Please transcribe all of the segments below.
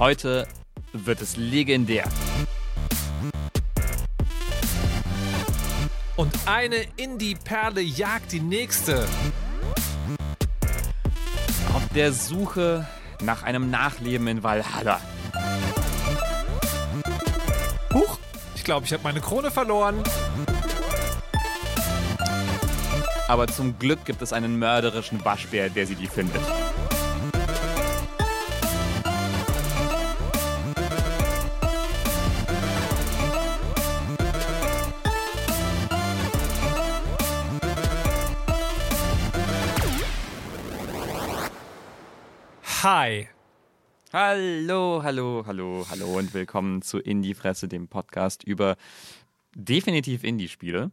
heute wird es legendär. Und eine Indie-Perle jagt die nächste. Auf der Suche nach einem Nachleben in Valhalla. Huch, ich glaube, ich habe meine Krone verloren. Aber zum Glück gibt es einen mörderischen Waschbär, der sie die findet. Hi. Hallo, hallo, hallo, hallo und willkommen zu Indie Fresse, dem Podcast über definitiv Indie-Spiele.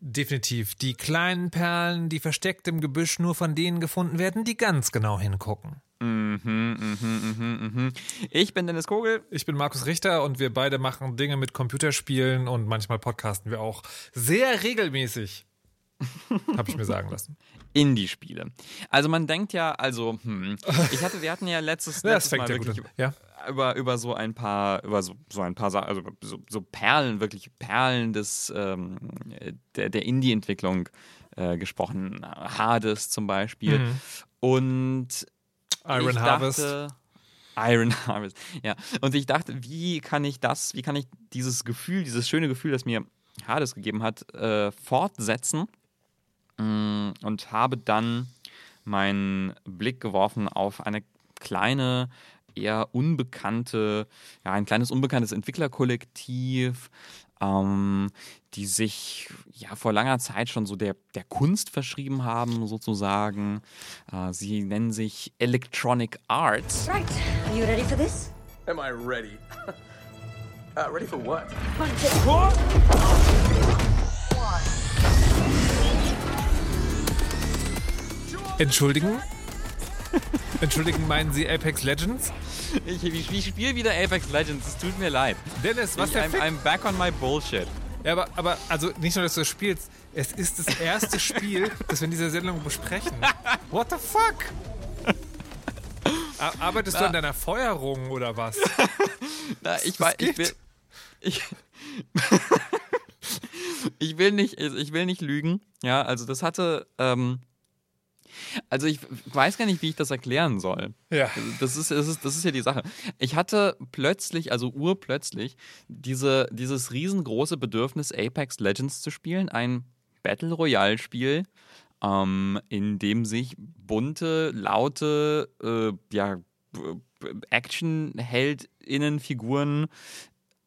Definitiv. Die kleinen Perlen, die versteckt im Gebüsch nur von denen gefunden werden, die ganz genau hingucken. Mhm, mhm, mhm, mhm. Ich bin Dennis Kogel. Ich bin Markus Richter und wir beide machen Dinge mit Computerspielen und manchmal podcasten wir auch sehr regelmäßig. Habe ich mir sagen lassen. Indie-Spiele. Also man denkt ja, also, hm, ich hatte, wir hatten ja letztes, Ja, letztes Mal ja wirklich. Ja. über, über so ein paar, über so, so ein paar Sachen, also so, so Perlen, wirklich Perlen des, ähm, der, der Indie-Entwicklung äh, gesprochen. Hades zum Beispiel. Mhm. Und Iron ich Harvest. Dachte, Iron Harvest, ja. Und ich dachte, wie kann ich das, wie kann ich dieses Gefühl, dieses schöne Gefühl, das mir Hades gegeben hat, äh, fortsetzen? Mm, Und habe dann meinen Blick geworfen auf eine kleine, eher unbekannte, ja, ein kleines unbekanntes Entwicklerkollektiv, ähm, die sich ja vor langer Zeit schon so der, der Kunst verschrieben haben, sozusagen. Äh, sie nennen sich Electronic Arts. Right. Are you ready for this? Am I ready? uh, ready for what? One, Entschuldigen? Entschuldigen, meinen Sie Apex Legends? Ich, ich, ich spiele wieder Apex Legends, es tut mir leid. Dennis, was ich, der I'm, Fick? I'm back on my bullshit. Ja, aber, aber also nicht nur, dass du das spielst, es ist das erste Spiel, das wir in dieser Sendung besprechen. What the fuck? Ar- Arbeitest du an deiner Feuerung oder was? Na, ich, weiß, ich will. Ich, ich will nicht, ich will nicht lügen. Ja, also das hatte. Ähm, also ich weiß gar nicht, wie ich das erklären soll. Ja. Das ist, das ist, das ist ja die Sache. Ich hatte plötzlich, also urplötzlich, diese, dieses riesengroße Bedürfnis, Apex Legends zu spielen. Ein Battle Royale-Spiel, ähm, in dem sich bunte, laute, äh, ja, Action-HeldInnen-Figuren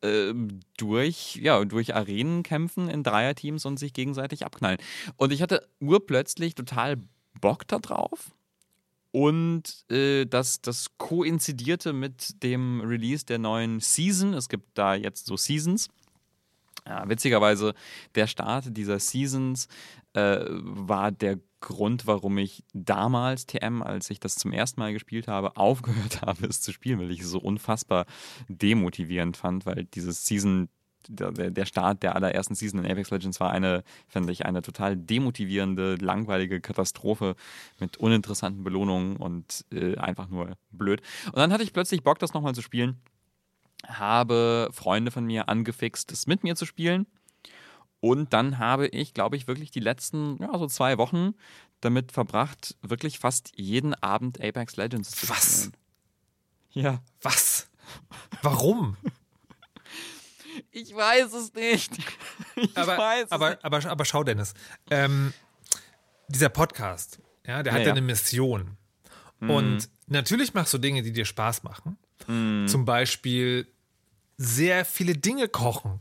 äh, durch, ja, durch Arenen kämpfen in Dreierteams und sich gegenseitig abknallen. Und ich hatte urplötzlich total Bock da drauf. Und äh, das, das koinzidierte mit dem Release der neuen Season. Es gibt da jetzt so Seasons. Ja, witzigerweise, der Start dieser Seasons äh, war der Grund, warum ich damals TM, als ich das zum ersten Mal gespielt habe, aufgehört habe, es zu spielen, weil ich es so unfassbar demotivierend fand, weil dieses Season, der, der Start der allerersten Season in Apex Legends war eine, fand ich, eine total demotivierende, langweilige Katastrophe mit uninteressanten Belohnungen und äh, einfach nur blöd. Und dann hatte ich plötzlich Bock, das nochmal zu spielen habe Freunde von mir angefixt, es mit mir zu spielen. Und dann habe ich, glaube ich, wirklich die letzten ja, so zwei Wochen damit verbracht, wirklich fast jeden Abend Apex Legends zu Was? spielen. Ja. Was? Warum? Ich weiß es nicht. Ich aber, weiß es aber, nicht. aber, aber schau, Dennis. Ähm, dieser Podcast, ja, der hat Ja, ja eine Mission. Und natürlich machst du Dinge, die dir Spaß machen. Zum Beispiel sehr viele Dinge kochen.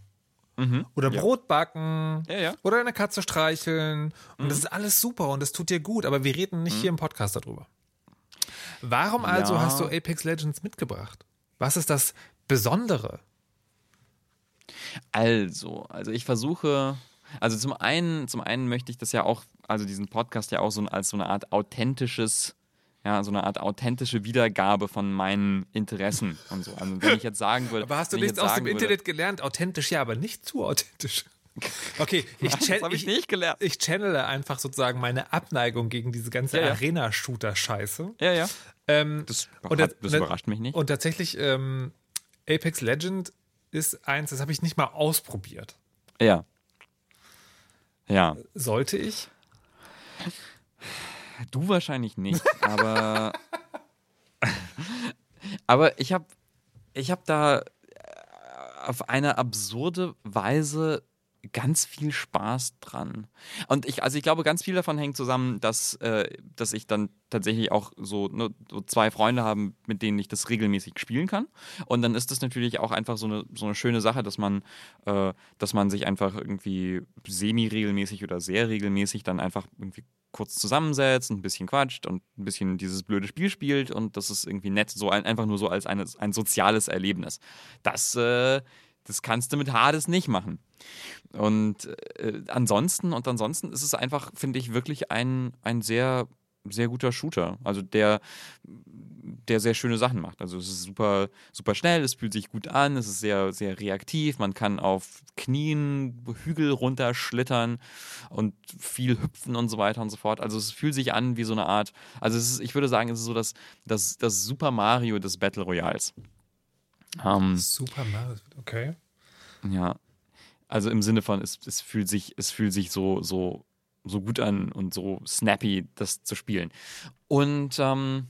Oder Ja. Brot backen. Ja, ja. Oder eine Katze streicheln. Und das ist alles super und das tut dir gut. Aber wir reden nicht hier im Podcast darüber. Warum also Ja. hast du Apex Legends mitgebracht? Was ist das Besondere? Also, also ich versuche, also zum einen, zum einen möchte ich das ja auch, also diesen Podcast ja auch so als so eine Art authentisches, ja, so eine Art authentische Wiedergabe von meinen Interessen und so. Also wenn ich jetzt sagen würde, Aber hast du ich nichts aus dem würde- Internet gelernt? Authentisch ja, aber nicht zu authentisch. Okay, ich, Das chan- hab ich nicht gelernt. Ich channele einfach sozusagen meine Abneigung gegen diese ganze Ja, ja. Arena-Shooter-Scheiße. Ja, ja. Ähm, Das, hat, das- das überrascht mich nicht. Und tatsächlich, ähm, Apex Legend ist eins, das habe ich nicht mal ausprobiert. ja. Ja. Sollte ich? Du wahrscheinlich nicht, aber aber ich habe ich habe da auf eine absurde Weise ganz viel Spaß dran. Und ich, also ich glaube, ganz viel davon hängt zusammen, dass, äh, dass ich dann tatsächlich auch so, ne, so zwei Freunde haben, mit denen ich das regelmäßig spielen kann. Und dann ist das natürlich auch einfach so eine, so eine schöne Sache, dass man, äh, dass man sich einfach irgendwie semi-regelmäßig oder sehr regelmäßig dann einfach irgendwie kurz zusammensetzt, ein bisschen quatscht und ein bisschen dieses blöde Spiel spielt und das ist irgendwie nett, so ein, einfach nur so als eine, ein soziales Erlebnis. Das, äh, das kannst du mit Hades nicht machen. Und äh, ansonsten, und ansonsten ist es einfach, finde ich, wirklich ein, ein sehr, sehr guter Shooter. Also der, der sehr schöne Sachen macht. Also es ist super, super schnell, es fühlt sich gut an, es ist sehr, sehr reaktiv, man kann auf Knien Hügel runterschlittern und viel hüpfen und so weiter und so fort. Also es fühlt sich an wie so eine Art, also ist, ich würde sagen, es ist so das, das, das Super Mario des Battle Royals. Ähm, Super Mario, okay. ja. Also im Sinne von, es, es fühlt sich, es fühlt sich so, so, so gut an und so snappy, das zu spielen. Und ähm,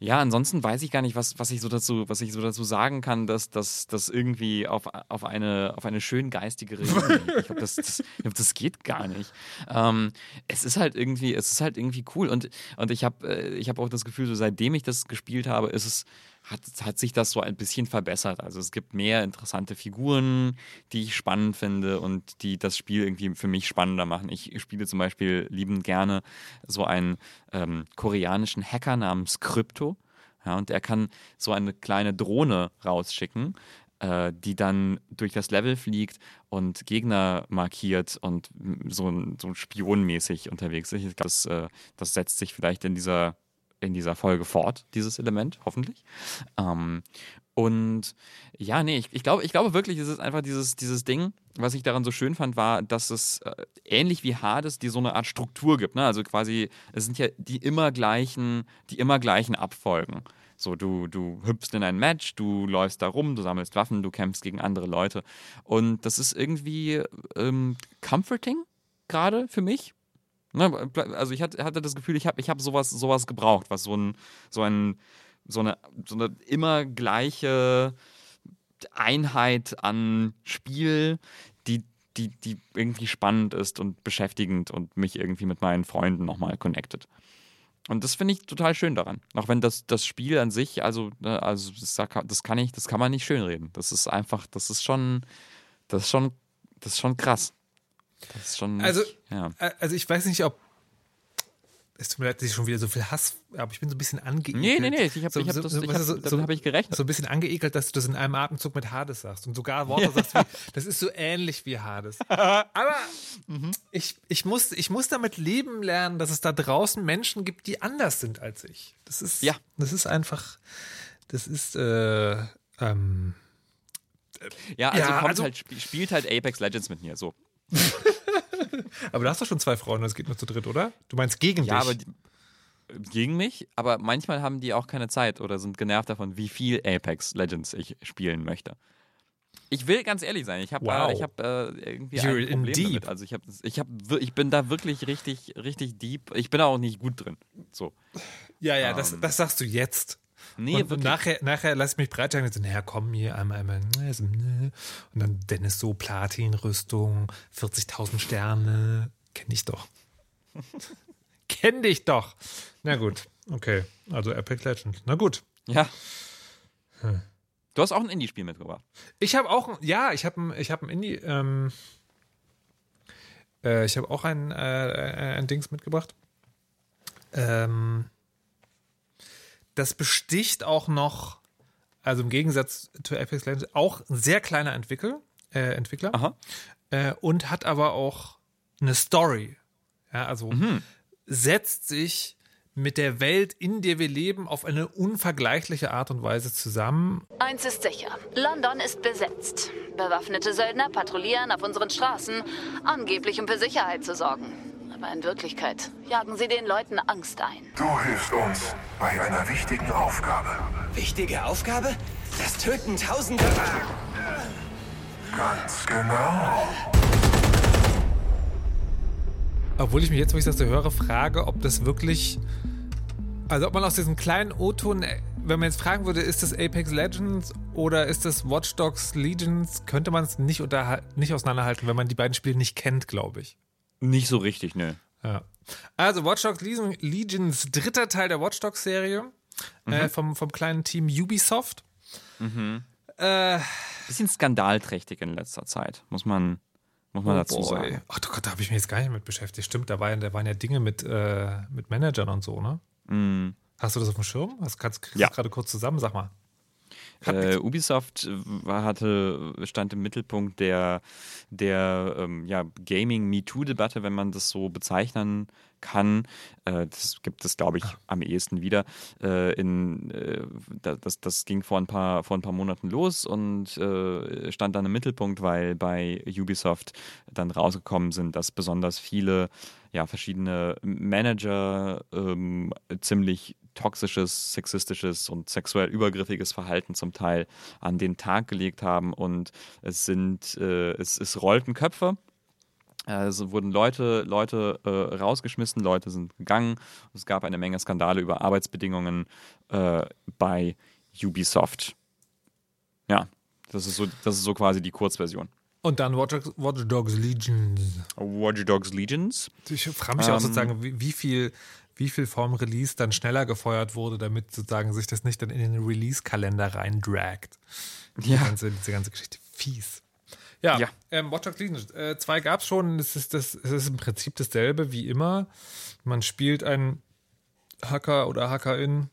ja, ansonsten weiß ich gar nicht, was, was ich so dazu, was ich so dazu sagen kann, dass das irgendwie auf, auf, eine, auf eine schön geistige liegt. Ich glaube, das, das, glaub, das geht gar nicht. Ähm, es ist halt irgendwie, es ist halt irgendwie cool. Und, und ich habe äh, ich hab auch das Gefühl, so seitdem ich das gespielt habe, ist es, hat, hat sich das so ein bisschen verbessert. Also es gibt mehr interessante Figuren, die ich spannend finde und die das Spiel irgendwie für mich spannender machen. Ich spiele zum Beispiel liebend gerne so einen ähm, koreanischen Hacker namens Krypto. Ja, und er kann so eine kleine Drohne rausschicken, äh, die dann durch das Level fliegt und Gegner markiert und so, so spionmäßig unterwegs ist. Ich glaube, das, äh, das setzt sich vielleicht in dieser, in dieser Folge fort, dieses Element, hoffentlich. Ähm, und ja, nee, ich, ich, glaube, ich glaube wirklich, es ist einfach dieses, dieses Ding, was ich daran so schön fand, war, dass es äh, ähnlich wie Hades die so eine Art Struktur gibt. Ne? Also quasi, es sind ja die immer gleichen, die immer gleichen Abfolgen. So, du, du hüpfst in ein Match, du läufst da rum, du sammelst Waffen, du kämpfst gegen andere Leute. Und das ist irgendwie ähm, comforting gerade für mich. Ne, also ich hatte, das Gefühl, ich habe ich hab sowas, sowas gebraucht, was so ein, so ein, so eine, so eine immer gleiche Einheit an Spiel, die, die, die irgendwie spannend ist und beschäftigend und mich irgendwie mit meinen Freunden nochmal connected. Und das finde ich total schön daran. Auch wenn das, das Spiel an sich, also, ne, also das, das kann ich, das kann man nicht schönreden. Das ist einfach, das ist schon, das ist schon, das ist schon krass. Das ist schon. Also, ja. Äh, Also ich weiß nicht, ob es tut mir leid, dass ich schon wieder so viel Hass, aber ich bin so ein bisschen angeekelt. Nee, nee, nee, ich habe so, ich hab so, das, ich hab, so, damit so, habe ich gerechnet. so ein bisschen angeekelt, dass du das in einem Atemzug mit Hades sagst und sogar Worte sagst wie, das ist so ähnlich wie Hades. Aber Mhm. ich, ich, muss, ich muss damit leben lernen, dass es da draußen Menschen gibt, die anders sind als ich. Das ist, Ja. das ist einfach, das ist, äh, ähm, Ja, also, Ja, kommt also- halt, sp- spielt halt Apex Legends mit mir, so. aber du hast doch schon zwei Frauen, das geht nur zu dritt, oder? Du meinst gegen Ja, dich? aber die, gegen mich, aber manchmal haben die auch keine Zeit oder sind genervt davon, wie viel Apex Legends ich spielen möchte. Ich will ganz ehrlich sein, ich habe Wow. äh, ich hab, äh, irgendwie You're ein in Problem deep. damit. Also ich, hab, ich, hab, ich bin da wirklich richtig, richtig deep. Ich bin da auch nicht gut drin. So. ja, ja, das, das sagst du jetzt. Nee, und, wirklich. nachher, nachher lass ich mich breitschlagen und so, naja, komm hier einmal, einmal. ne, ne. Und dann Dennis so, Platinrüstung, 40.000 Sterne. Kenn dich doch. Kenn dich doch. Na gut, okay. Also Epic Legends. Na gut. Ja. Hm. Du hast auch ein Indie-Spiel mitgebracht. Ich habe auch, ja, ich habe ein, ich hab ein Indie, ähm, äh, ich habe auch ein, äh, ein Dings mitgebracht. Ähm, das besticht auch noch, also im Gegensatz zu Apex Legends, auch ein sehr kleiner Entwickler, äh, Entwickler Aha. äh, und hat aber auch eine Story. Ja, also setzt sich mit der Welt, in der wir leben, auf eine unvergleichliche Art und Weise zusammen Eins ist sicher. London ist besetzt. Bewaffnete Söldner patrouillieren auf unseren Straßen, angeblich um für Sicherheit zu sorgen. Aber in Wirklichkeit jagen sie den Leuten Angst ein. Du hilfst uns bei einer wichtigen Aufgabe. Wichtige Aufgabe? Das Töten Tausender. Ganz genau. Obwohl ich mich jetzt, wo ich das so höre, frage, ob das wirklich. Also, ob man aus diesem kleinen O-Ton, wenn man jetzt fragen würde, ist das Apex Legends oder ist das Watch Dogs Legions, könnte man es nicht, nicht auseinanderhalten, wenn man die beiden Spiele nicht kennt, glaube ich. Nicht so richtig, ne. Ja. Also, Watch Dogs Legion- Legions, dritter Teil der Watch Dogs Serie äh, vom, vom kleinen Team Ubisoft. Äh, Bisschen skandalträchtig in letzter Zeit, muss man, muss man dazu boy. sagen. Ach du Gott, da habe ich mich jetzt gar nicht mit beschäftigt. Stimmt, da, war, da waren ja Dinge mit, äh, mit Managern und so, ne? Hast du das auf dem Schirm? Hast, kannst, kriegst du Ja. das gerade kurz zusammen? Sag mal. Äh. Ubisoft war, hatte, stand im Mittelpunkt der, der ähm, ja, Gaming-MeToo-Debatte, wenn man das so bezeichnen kann. Äh, das gibt es, glaube ich, am ehesten wieder. Äh, in, äh, da- das, das ging vor ein, paar, vor ein paar Monaten los und äh, stand dann im Mittelpunkt, weil bei Ubisoft dann rausgekommen sind, dass besonders viele ja, verschiedene Manager ähm, ziemlich toxisches, sexistisches und sexuell übergriffiges Verhalten zum Teil an den Tag gelegt haben und es sind, äh, es, es rollten Köpfe. Also wurden Leute, Leute äh, rausgeschmissen, Leute sind gegangen. Es gab eine Menge Skandale über Arbeitsbedingungen äh, bei Ubisoft. Ja, das ist so, das ist so quasi die Kurzversion. Und dann Watch Dogs, Watch Dogs Legions. Watch Dogs Legions. Ich frage mich auch Ähm. sozusagen, wie, wie viel wie viel vorm Release dann schneller gefeuert wurde, damit sozusagen sich das nicht dann in den Release-Kalender reindragt. Die Ja. ganze, diese ganze Geschichte. Fies. Ja, Ja. Ähm, Watch Dogs Legion. Äh, zwei gab es schon. Es ist, das, es ist im Prinzip dasselbe wie immer. Man spielt einen Hacker oder Hackerin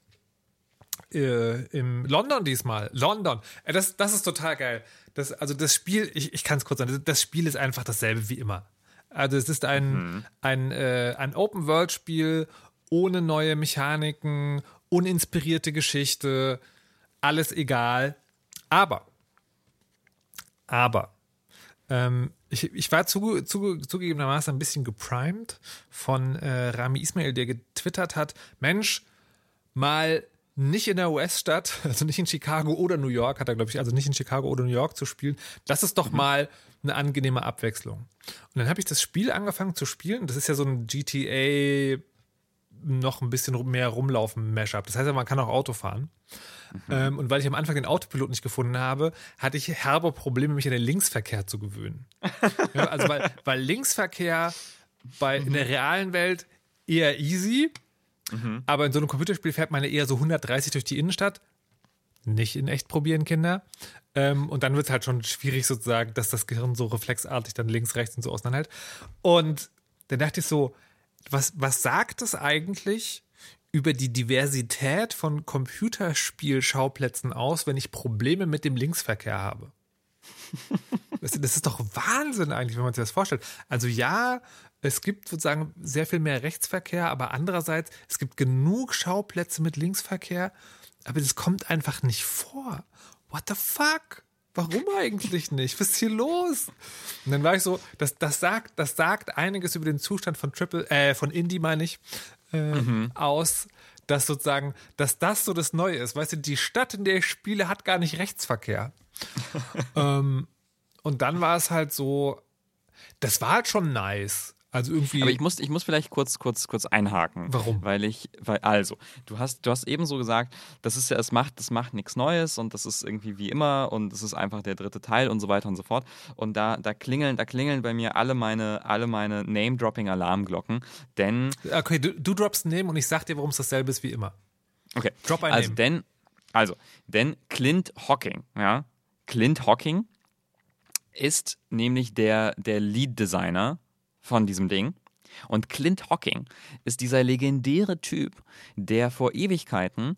äh, im London diesmal. London. Äh, das, das ist total geil. Das, also das Spiel, ich, ich kann es kurz sagen, das, Spiel ist einfach dasselbe wie immer. Also es ist ein, ein, äh, ein Open-World-Spiel ohne neue Mechaniken, uninspirierte Geschichte, alles egal. Aber, aber, ähm, ich, ich war zu, zu, zugegebenermaßen ein bisschen geprimed von äh, Rami Ismail, der getwittert hat, Mensch, mal nicht in der US-Stadt, also nicht in Chicago oder New York, hat er, glaube ich, also nicht in Chicago oder New York zu spielen. Das ist doch mal eine angenehme Abwechslung. Und dann habe ich das Spiel angefangen zu spielen. Das ist ja so ein GTA noch ein bisschen mehr rumlaufen Mashup. Das heißt ja, man kann auch Auto fahren. Ähm, und weil ich am Anfang den Autopilot nicht gefunden habe, hatte ich herbe Probleme, mich an den Linksverkehr zu gewöhnen. ja, also weil, weil Linksverkehr bei, in der realen Welt eher easy, aber in so einem Computerspiel fährt man ja eher so 130 durch die Innenstadt. Nicht in echt probieren, Kinder. Ähm, und dann wird es halt schon schwierig, sozusagen, dass das Gehirn so reflexartig dann links, rechts und so auseinanderhält. Und dann dachte ich so, was, was sagt es eigentlich über die Diversität von Computerspielschauplätzen aus, wenn ich Probleme mit dem Linksverkehr habe? Das, das ist doch Wahnsinn eigentlich, wenn man sich das vorstellt. Also ja, es gibt sozusagen sehr viel mehr Rechtsverkehr, aber andererseits, es gibt genug Schauplätze mit Linksverkehr, aber das kommt einfach nicht vor. What the fuck? Warum eigentlich nicht? Was ist hier los? Und dann war ich so, das, das, sagt, das sagt einiges über den Zustand von Triple, äh, von Indie, meine ich, äh, aus, dass sozusagen, dass das so das Neue ist. Weißt du, die Stadt, in der ich spiele, hat gar nicht Rechtsverkehr. ähm, und dann war es halt so, das war halt schon nice. Also irgendwie. Aber ich muss, ich muss vielleicht kurz, kurz, kurz einhaken. Warum? Weil ich, weil, also, du hast, du hast eben so gesagt, das ist ja, es macht, das macht nichts Neues und das ist irgendwie wie immer und es ist einfach der dritte Teil und so weiter und so fort. Und da, da klingeln, da klingeln bei mir alle meine, alle meine Name-Dropping-Alarmglocken, denn okay, du, du droppst einen Name und ich sag dir, warum es dasselbe ist wie immer. Okay. Drop ein also Name. denn, also, denn Clint Hocking, ja, Clint Hocking ist nämlich der, der Lead-Designer von diesem Ding. Und Clint Hocking ist dieser legendäre Typ, der vor Ewigkeiten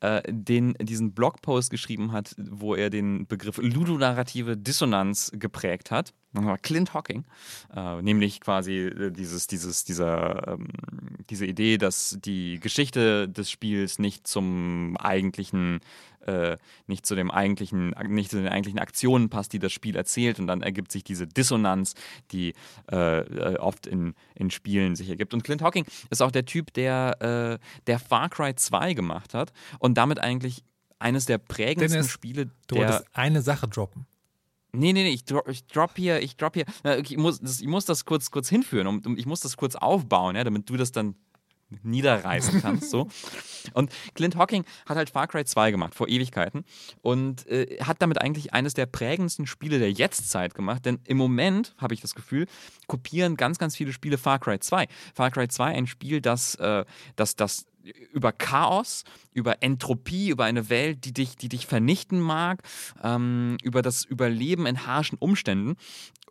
äh, den, diesen Blogpost geschrieben hat, wo er den Begriff ludonarrative Dissonanz geprägt hat. Clint Hawking, äh, nämlich quasi äh, dieses, dieses, dieser, ähm, diese Idee, dass die Geschichte des Spiels nicht zum eigentlichen, äh, nicht zu dem eigentlichen, nicht zu den eigentlichen Aktionen passt, die das Spiel erzählt, und dann ergibt sich diese Dissonanz, die äh, äh, oft in, in Spielen sich ergibt. Und Clint Hawking ist auch der Typ, der, äh, der Far Cry 2 gemacht hat und damit eigentlich eines der prägendsten Dennis, Spiele Du der wolltest eine Sache droppen. Nee, nee, nee, ich, dro ich drop hier, ich drop hier. Ich muss das, ich muss das kurz, kurz hinführen, um, ich muss das kurz aufbauen, ja, damit du das dann niederreißen kannst. So. Und Clint Hawking hat halt Far Cry 2 gemacht, vor Ewigkeiten. Und äh, hat damit eigentlich eines der prägendsten Spiele der Jetztzeit gemacht. Denn im Moment, habe ich das Gefühl, kopieren ganz, ganz viele Spiele Far Cry 2. Far Cry 2, ein Spiel, das, äh, das, das über Chaos, über Entropie, über eine Welt, die dich, die dich vernichten mag, ähm, über das Überleben in harschen Umständen.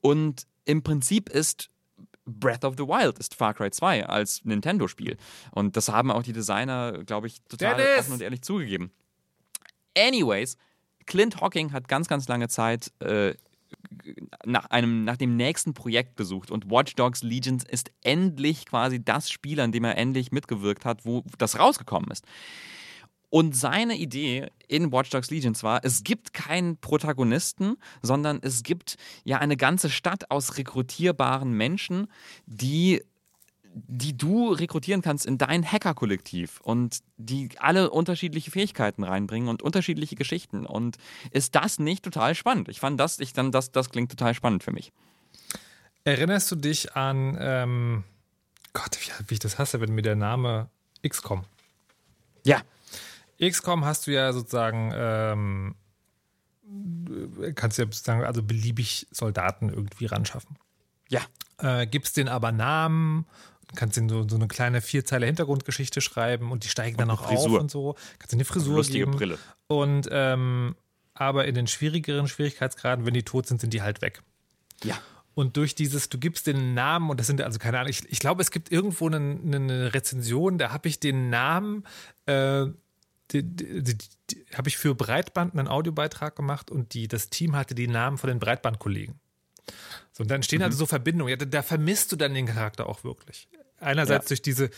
Und im Prinzip ist Breath of the Wild ist Far Cry 2 als Nintendo-Spiel. Und das haben auch die Designer, glaube ich, total Dennis! offen und ehrlich zugegeben. Anyways, Clint Hawking hat ganz, ganz lange Zeit äh, nach, einem, nach dem nächsten Projekt gesucht und Watch Dogs Legions ist endlich quasi das Spiel, an dem er endlich mitgewirkt hat, wo das rausgekommen ist. Und seine Idee in Watch Dogs Legions war, es gibt keinen Protagonisten, sondern es gibt ja eine ganze Stadt aus rekrutierbaren Menschen, die die du rekrutieren kannst in dein Hacker-Kollektiv und die alle unterschiedliche Fähigkeiten reinbringen und unterschiedliche Geschichten. Und ist das nicht total spannend? Ich fand das, ich dann, das, das klingt total spannend für mich. Erinnerst du dich an, ähm, Gott, wie, wie ich das hasse, wenn mir der Name XCOM. Ja. XCOM hast du ja sozusagen, ähm, kannst du ja sozusagen also beliebig Soldaten irgendwie ran schaffen. Ja. Äh, gibst denen aber Namen, kannst ihnen so, so eine kleine Vierzeile Hintergrundgeschichte schreiben und die steigen dann Und auch eine Frisur. auf und so. Kannst ihnen eine Frisur Lustige geben. Brille. Und ähm, aber in den schwierigeren Schwierigkeitsgraden, wenn die tot sind, sind die halt weg. Ja. Und durch dieses, du gibst den Namen, und das sind also keine Ahnung, ich, ich glaube, es gibt irgendwo eine, eine Rezension, da habe ich den Namen, äh, habe ich für Breitband einen Audiobeitrag gemacht und die, das Team hatte die Namen von den Breitbandkollegen. So, und dann stehen also so Verbindungen. Ja, da, da vermisst du dann den Charakter auch wirklich. Einerseits Ja. durch diese,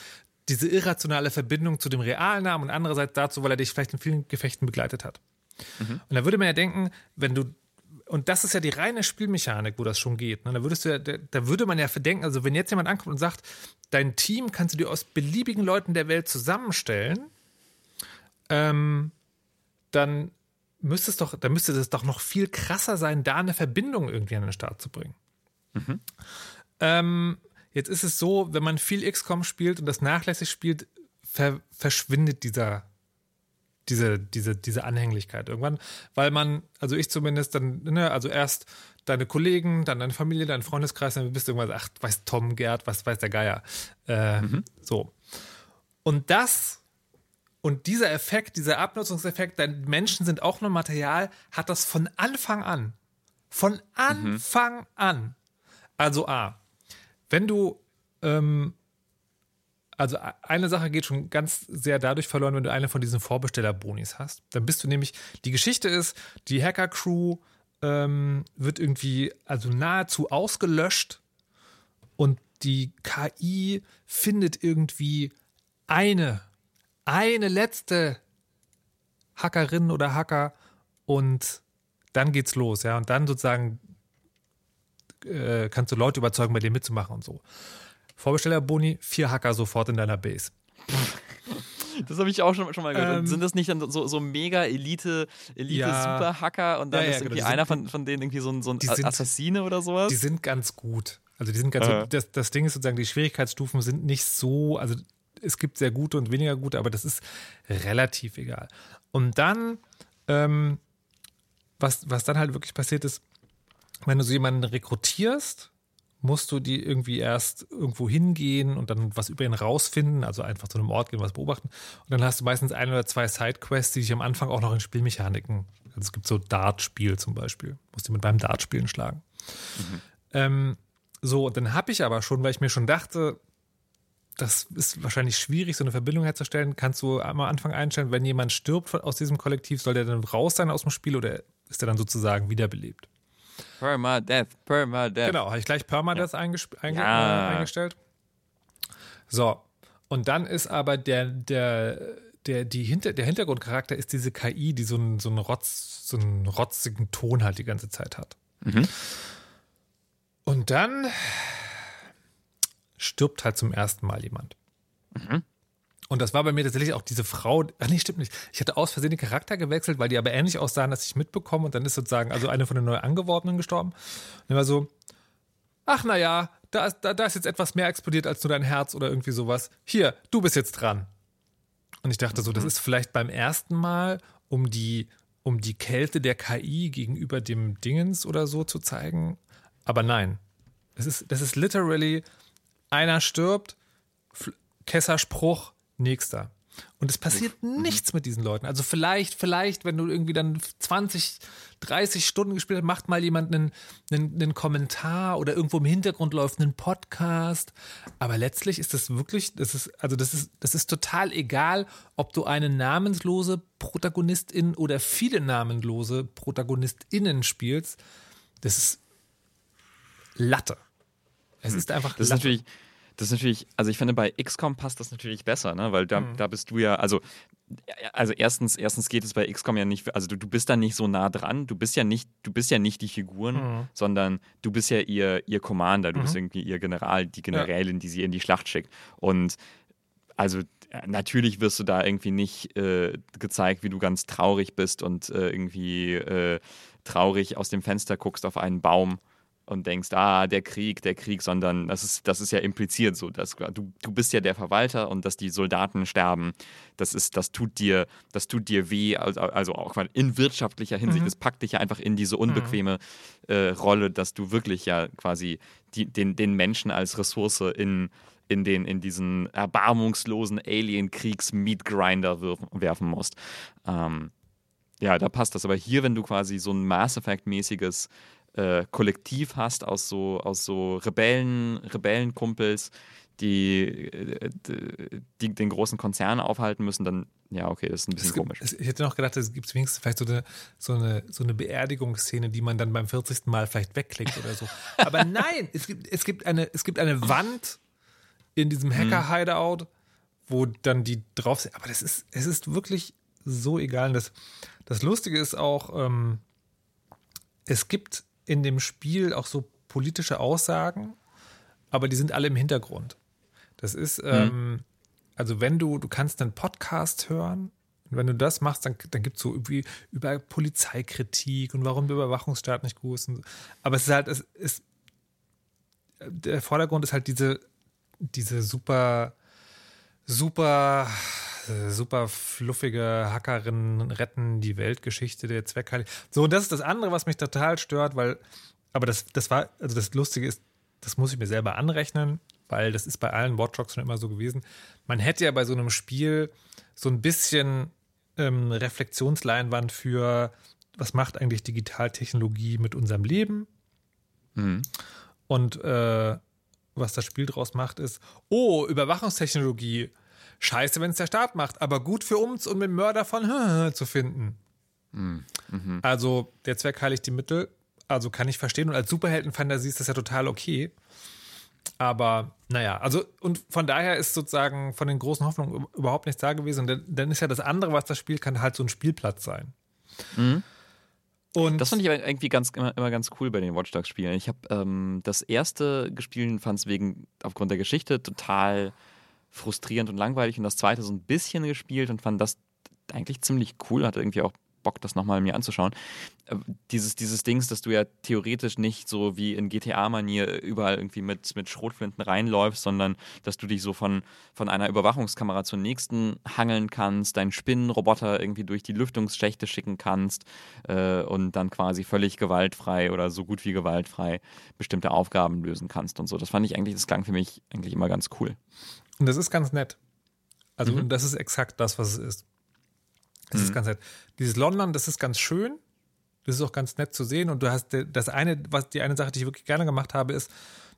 diese irrationale Verbindung zu dem realen Namen und andererseits dazu, weil er dich vielleicht in vielen Gefechten begleitet hat. Und da würde man ja denken, wenn du, und das ist ja die reine Spielmechanik, wo das schon geht, ne? da würdest du ja, da würde man ja verdenken, also wenn jetzt jemand ankommt und sagt, dein Team kannst du dir aus beliebigen Leuten der Welt zusammenstellen, ähm, dann müsste es doch, dann müsste es doch noch viel krasser sein, da eine Verbindung irgendwie an den Start zu bringen. Ähm, jetzt ist es so, wenn man viel XCOM spielt und das nachlässig spielt, ver verschwindet dieser diese, diese, diese Anhänglichkeit irgendwann, weil man, also ich zumindest dann, ne, also erst deine Kollegen, dann deine Familie, dein Freundeskreis, dann bist du irgendwann, ach, weiß Tom, Gerd, was weiß der Geier. Äh, So. Und das und dieser Effekt, dieser Abnutzungseffekt, dein Menschen sind auch nur Material, hat das von Anfang an. Von Anfang an. Also A, wenn du ähm, also eine Sache geht schon ganz sehr dadurch verloren, wenn du eine von diesen Vorbestellerbonis hast. Dann bist du nämlich, die Geschichte ist, die Hacker-Crew ähm, wird irgendwie also nahezu ausgelöscht und die KI findet irgendwie eine, eine letzte Hackerin oder Hacker und dann geht's los, ja. Und dann sozusagen äh, kannst du Leute überzeugen, bei dir mitzumachen und so. Vorbestellerboni, vier Hacker sofort in deiner Base. Das habe ich auch schon, schon mal gehört. Ähm, sind das nicht dann so, so mega Elite, Elite Ja. Super-Hacker und dann Ja, ja, ist irgendwie genau. Einer sind- von, von denen irgendwie so ein, so ein sind- Assassine oder sowas? Die sind ganz gut. Also die sind ganz Äh. gut. Das, das Ding ist sozusagen, die Schwierigkeitsstufen sind nicht so, also es gibt sehr gute und weniger gute, aber das ist relativ egal. Und dann, ähm, was, was dann halt wirklich passiert ist, wenn du so jemanden rekrutierst, musst du die irgendwie erst irgendwo hingehen und dann was über ihn rausfinden, also einfach zu einem Ort gehen, was beobachten. Und dann hast du meistens ein oder zwei Sidequests, die dich am Anfang auch noch in Spielmechaniken. Also es gibt so Dart-Spiel zum Beispiel. Musst du mit beim Dart-Spielen schlagen. Ähm, so, und dann habe ich aber schon, weil ich mir schon dachte, das ist wahrscheinlich schwierig, so eine Verbindung herzustellen. Kannst du am Anfang einstellen, wenn jemand stirbt aus diesem Kollektiv, soll der dann raus sein aus dem Spiel oder ist der dann sozusagen wiederbelebt? Permadeath, Permadeath. Genau, habe ich gleich Permadeath eingesp- einge Ja. äh, eingestellt. So, und dann ist aber der, der, der, die Hinter, der Hintergrundcharakter ist diese KI, die so einen, so einen, Rotz, so einen rotzigen Ton halt die ganze Zeit hat. Und dann stirbt halt zum ersten Mal jemand. Und das war bei mir tatsächlich auch diese Frau. Ach nee, stimmt nicht. Ich hatte aus Versehen den Charakter gewechselt, weil die aber ähnlich aussahen, dass ich mitbekomme. Und dann ist sozusagen also eine von den neu Angeworbenen gestorben. Und dann war so, ach naja, da ist, da, da ist jetzt etwas mehr explodiert als nur dein Herz oder irgendwie sowas. Hier, du bist jetzt dran. Und ich dachte so, das ist vielleicht beim ersten Mal, um die, um die Kälte der KI gegenüber dem Dingens oder so zu zeigen. Aber nein. Das ist, das ist literally, einer stirbt, Kesserspruch, nächster. Und es passiert nichts mit diesen Leuten. Also vielleicht, vielleicht, wenn du irgendwie dann 20, 30 Stunden gespielt hast, macht mal jemand einen, einen, einen Kommentar oder irgendwo im Hintergrund läuft ein Podcast. Aber letztlich ist das wirklich, das ist, also das ist, das ist total egal, ob du eine namenslose Protagonistin oder viele namenlose ProtagonistInnen spielst. Das ist Latte. Es ist einfach Das ist Latte. natürlich, das ist natürlich, also ich finde, bei XCOM passt das natürlich besser, ne? Weil da, Mhm. da bist du ja, also, also erstens, erstens geht es bei XCOM ja nicht, also du, du bist da nicht so nah dran, du bist ja nicht, du bist ja nicht die Figuren, Mhm. sondern du bist ja ihr, ihr Commander, du bist irgendwie ihr General, die Generälin, die sie in die Schlacht schickt. Und also natürlich wirst du da irgendwie nicht äh, gezeigt, wie du ganz traurig bist und äh, irgendwie äh, traurig aus dem Fenster guckst auf einen Baum und denkst, ah, der Krieg, der Krieg, sondern das ist, das ist ja impliziert so. Dass, du, du bist ja der Verwalter und dass die Soldaten sterben, das ist, das tut dir, das tut dir weh, also, also auch in wirtschaftlicher Hinsicht. Das packt dich ja einfach in diese unbequeme äh, Rolle, dass du wirklich ja quasi die, den, den Menschen als Ressource in, in, den, in diesen erbarmungslosen Alien-Kriegs-Meat-Grinder werfen musst. Ähm, ja, da passt das. Aber hier, wenn du quasi so ein Mass Effect-mäßiges äh, Kollektiv hast aus so, aus so Rebellen, Rebellenkumpels, die, äh, die den großen Konzern aufhalten müssen, dann, ja, okay, das ist ein bisschen gibt, komisch. es, ich hätte noch gedacht, es gibt wenigstens vielleicht so eine, so, eine, so eine Beerdigungsszene, die man dann beim 40. Mal vielleicht wegklickt oder so. Aber nein, es gibt, es gibt, eine, es gibt eine Wand in diesem Mhm. Hacker-Hideout, wo dann die drauf sind. Aber das ist, es ist wirklich so egal. Und das, das Lustige ist auch, ähm, es gibt in dem Spiel auch so politische Aussagen, aber die sind alle im Hintergrund. Das ist, ähm, also wenn du, du kannst einen Podcast hören, und wenn du das machst, dann, dann gibt es so irgendwie über Polizeikritik und warum der Überwachungsstaat nicht gut ist. Und, so. aber es ist halt, es ist, der Vordergrund ist halt diese, diese super, super, super fluffige Hackerin retten die Weltgeschichte der Zweckheilig. So, und das ist das andere, was mich total stört, weil, aber das, das war, also das Lustige ist, das muss ich mir selber anrechnen, weil das ist bei allen Watchdogs schon immer so gewesen. Man hätte ja bei so einem Spiel so ein bisschen ähm, Reflexionsleinwand für, was macht eigentlich Digitaltechnologie mit unserem Leben? Und äh, was das Spiel draus macht, ist, oh, Überwachungstechnologie. Scheiße, wenn es der Staat macht, aber gut für uns, um den Mörder von zu finden. Also, der Zweck heiligt die Mittel. Also kann ich verstehen. Und als Superheldenfantasie ist das ja total okay. Aber naja, also und von daher ist sozusagen von den großen Hoffnungen überhaupt nichts da gewesen. Und dann, dann ist ja das andere, was das Spiel kann, halt so ein Spielplatz sein. Und Das fand ich irgendwie ganz, immer, immer ganz cool bei den Watch Dogs Spielen. Ich habe ähm, das erste gespielt und fand es wegen, aufgrund der Geschichte total frustrierend und langweilig und das zweite so ein bisschen gespielt und fand das eigentlich ziemlich cool, hatte irgendwie auch Bock, das nochmal mir anzuschauen. Äh, Dieses, dieses Dings, dass du ja theoretisch nicht so wie in GTA-Manier überall irgendwie mit, mit Schrotflinten reinläufst, sondern dass du dich so von, von einer Überwachungskamera zur nächsten hangeln kannst, deinen Spinnenroboter irgendwie durch die Lüftungsschächte schicken kannst äh, und dann quasi völlig gewaltfrei oder so gut wie gewaltfrei bestimmte Aufgaben lösen kannst und so. Das fand ich eigentlich, das klang für mich eigentlich immer ganz cool. Und das ist ganz nett. Also, und das ist exakt das, was es ist. Es ist ganz nett. Dieses London, das ist ganz schön. Das ist auch ganz nett zu sehen. Und du hast äh, das eine, was die eine Sache, die ich wirklich gerne gemacht habe, ist,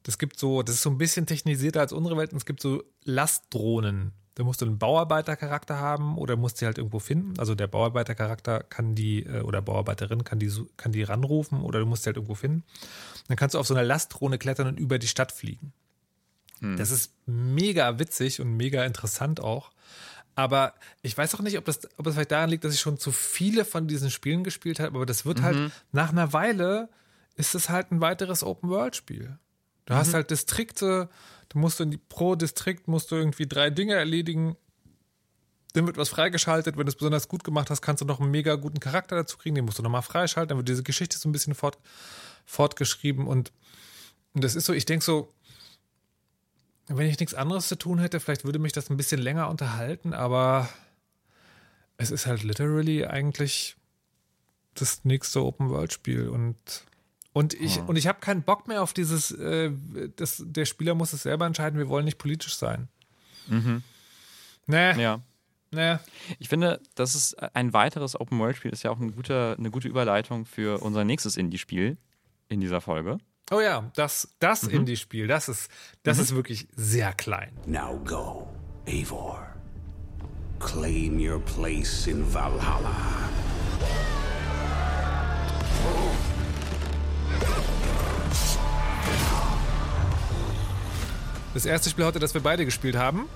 das gibt so, das ist so ein bisschen technisierter als unsere Welt. Und es gibt so Lastdrohnen. Da musst du einen Bauarbeitercharakter haben oder musst sie halt irgendwo finden. Also der Bauarbeitercharakter kann die, äh, oder Bauarbeiterin kann die, kann die ranrufen oder du musst sie halt irgendwo finden. Dann kannst du auf so einer Lastdrohne klettern und über die Stadt fliegen. Das ist mega witzig und mega interessant auch. Aber ich weiß auch nicht, ob das, ob das vielleicht daran liegt, dass ich schon zu viele von diesen Spielen gespielt habe. Aber das wird halt nach einer Weile ist es halt ein weiteres Open-World-Spiel. Du hast halt Distrikte, du musst in die, pro Distrikt musst du irgendwie drei Dinge erledigen. Dann wird was freigeschaltet. Wenn du es besonders gut gemacht hast, kannst du noch einen mega guten Charakter dazu kriegen. Den musst du nochmal freischalten. Dann wird diese Geschichte so ein bisschen fort, fortgeschrieben. Und, und das ist so, ich denke so, wenn ich nichts anderes zu tun hätte, vielleicht würde mich das ein bisschen länger unterhalten, aber es ist halt literally eigentlich das nächste Open-World-Spiel und und ich, und ich habe keinen Bock mehr auf dieses, äh, das, der Spieler muss es selber entscheiden, wir wollen nicht politisch sein. Mhm. Nee, Ja. nee. Ich finde, das ist ein weiteres Open-World-Spiel, ist ja auch ein guter, eine gute Überleitung für unser nächstes Indie-Spiel in dieser Folge. Oh ja, das, das Indie-Spiel, das ist, das ist wirklich sehr klein. Now go, Eivor. Claim your place in Valhalla. Das erste Spiel heute, das wir beide gespielt haben,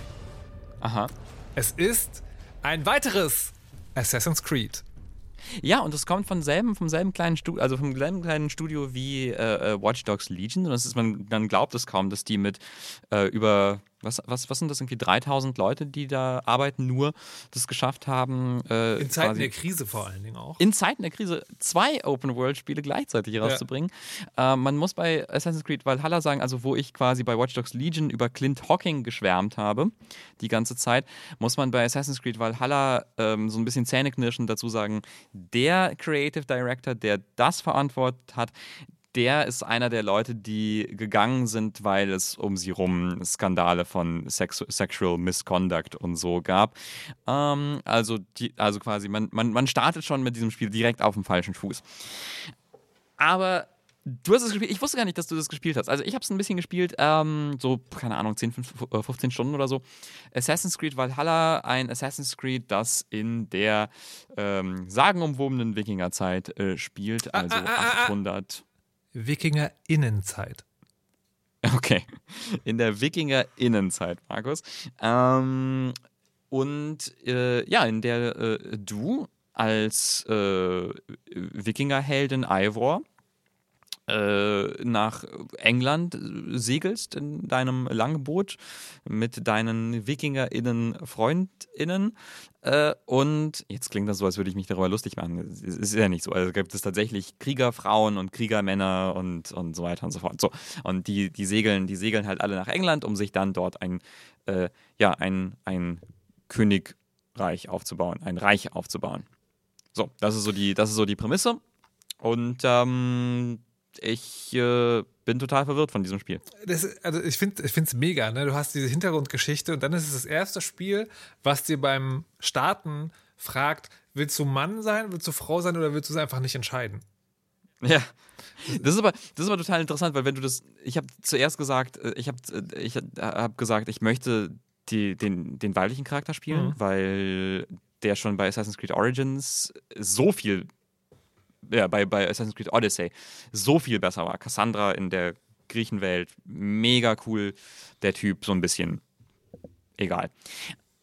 Aha. es ist ein weiteres Assassin's Creed. Ja, und es kommt von selben, vom selben kleinen Studio, also vom selben kleinen Studio wie äh, äh, Watch Dogs Legion. Und das ist, man, man glaubt es kaum, dass die mit äh, über, was, was, was sind das, irgendwie 3000 Leute, die da arbeiten, nur das geschafft haben. Äh, In Zeiten der Krise vor allen Dingen auch. in Zeiten der Krise zwei Open-World-Spiele gleichzeitig rauszubringen. Äh, man muss bei Assassin's Creed Valhalla sagen, also wo ich quasi bei Watch Dogs Legion über Clint Hocking geschwärmt habe, die ganze Zeit, muss man bei Assassin's Creed Valhalla ähm, so ein bisschen zähneknirschend dazu sagen, der Creative Director, der das verantwortet hat, der ist einer der Leute, die gegangen sind, weil es um sie rum Skandale von Sex Sexual Misconduct und so gab. Ähm, also, die, also quasi, man, man, man startet schon mit diesem Spiel direkt auf dem falschen Fuß. Aber du hast es gespielt. Ich wusste gar nicht, dass du das gespielt hast. Also ich habe es ein bisschen gespielt, ähm, so, keine Ahnung, 10, 15 Stunden oder so. Assassin's Creed Valhalla, ein Assassin's Creed, das in der ähm, sagenumwobenen Wikingerzeit äh, spielt, also 800. Wikinger-Innenzeit. Okay. In der Wikinger-Innenzeit, Markus. Ähm, und äh, ja, in der äh, du als äh, Wikingerheldin Ivor äh, nach England segelst in deinem Langboot mit deinen WikingerInnen-FreundInnen. Äh, und jetzt klingt das so, als würde ich mich darüber lustig machen. Es ist ja nicht so. Also gibt es tatsächlich Kriegerfrauen und Kriegermänner und, und so weiter und so fort. So. Und die, die segeln, die segeln halt alle nach England, um sich dann dort ein, äh, ja, ein, ein Königreich aufzubauen, ein Reich aufzubauen. So, das ist so die, das ist so die Prämisse. Und ähm, ich äh, bin total verwirrt von diesem Spiel. Das, also ich finde es mega, ne? Du hast diese Hintergrundgeschichte und dann ist es das erste Spiel, was dir beim Starten fragt, willst du Mann sein, willst du Frau sein oder willst du es einfach nicht entscheiden? Ja. Das ist aber, das ist aber total interessant, weil wenn du das, ich habe zuerst gesagt, äh, ich habe ich hab gesagt, ich möchte die, den, den weiblichen Charakter spielen, weil der schon bei Assassin's Creed Origins so viel, ja, bei, bei Assassin's Creed Odyssey so viel besser war. Cassandra in der Griechenwelt, mega cool, der Typ so ein bisschen egal.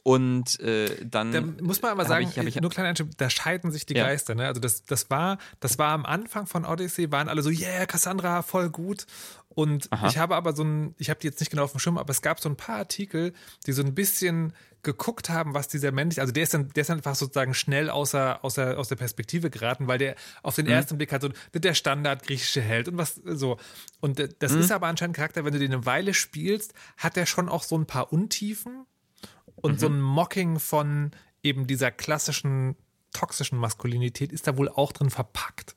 Und äh, dann Da muss man aber sagen, ich- ich- nur kleiner Einschub, da scheiden sich die Ja. Geister. Ne? Also das, das, war, das war am Anfang von Odyssey, waren alle so, yeah, Cassandra, voll gut. Und ich habe aber so ein, ich habe die jetzt nicht genau auf dem Schirm, aber es gab so ein paar Artikel, die so ein bisschen geguckt haben, was dieser Mensch, also der ist dann, der ist dann einfach sozusagen schnell außer, außer, aus der Perspektive geraten, weil der auf Mhm. den ersten Blick halt so der Standard griechische Held und was so. Und äh, das Mhm. ist aber anscheinend ein Charakter, wenn du den eine Weile spielst, hat der schon auch so ein paar Untiefen und so ein Mocking von eben dieser klassischen toxischen Maskulinität ist da wohl auch drin verpackt.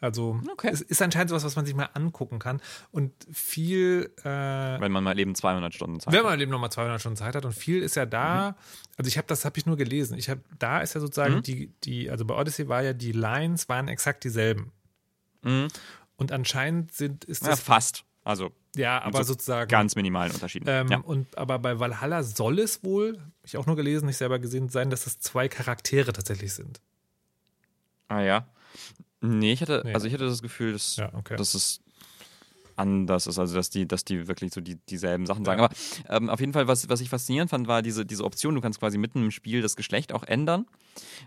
Also Okay. es ist anscheinend sowas, was man sich mal angucken kann. Und viel, äh, Wenn man mal eben 200 Stunden Zeit wenn hat. man eben nochmal 200 Stunden Zeit hat und viel ist ja da, also ich habe das habe ich nur gelesen. Ich habe da ist ja sozusagen die die also bei Odyssey war ja die Lines waren exakt dieselben. Und anscheinend sind ist Ja, das fast. Also ja, aber so sozusagen ganz minimalen Unterschieden. ähm, ja. und aber bei Valhalla soll es wohl, habe ich auch nur gelesen, nicht selber gesehen sein, dass es zwei Charaktere tatsächlich sind. Ah ja. Nee, ich hatte, Nee. also ich hatte das Gefühl, dass, Ja, okay. dass es anders ist, also dass die, dass die wirklich so die, dieselben Sachen sagen. Aber ähm, auf jeden Fall, was, was ich faszinierend fand, war diese, diese Option, du kannst quasi mitten im Spiel das Geschlecht auch ändern.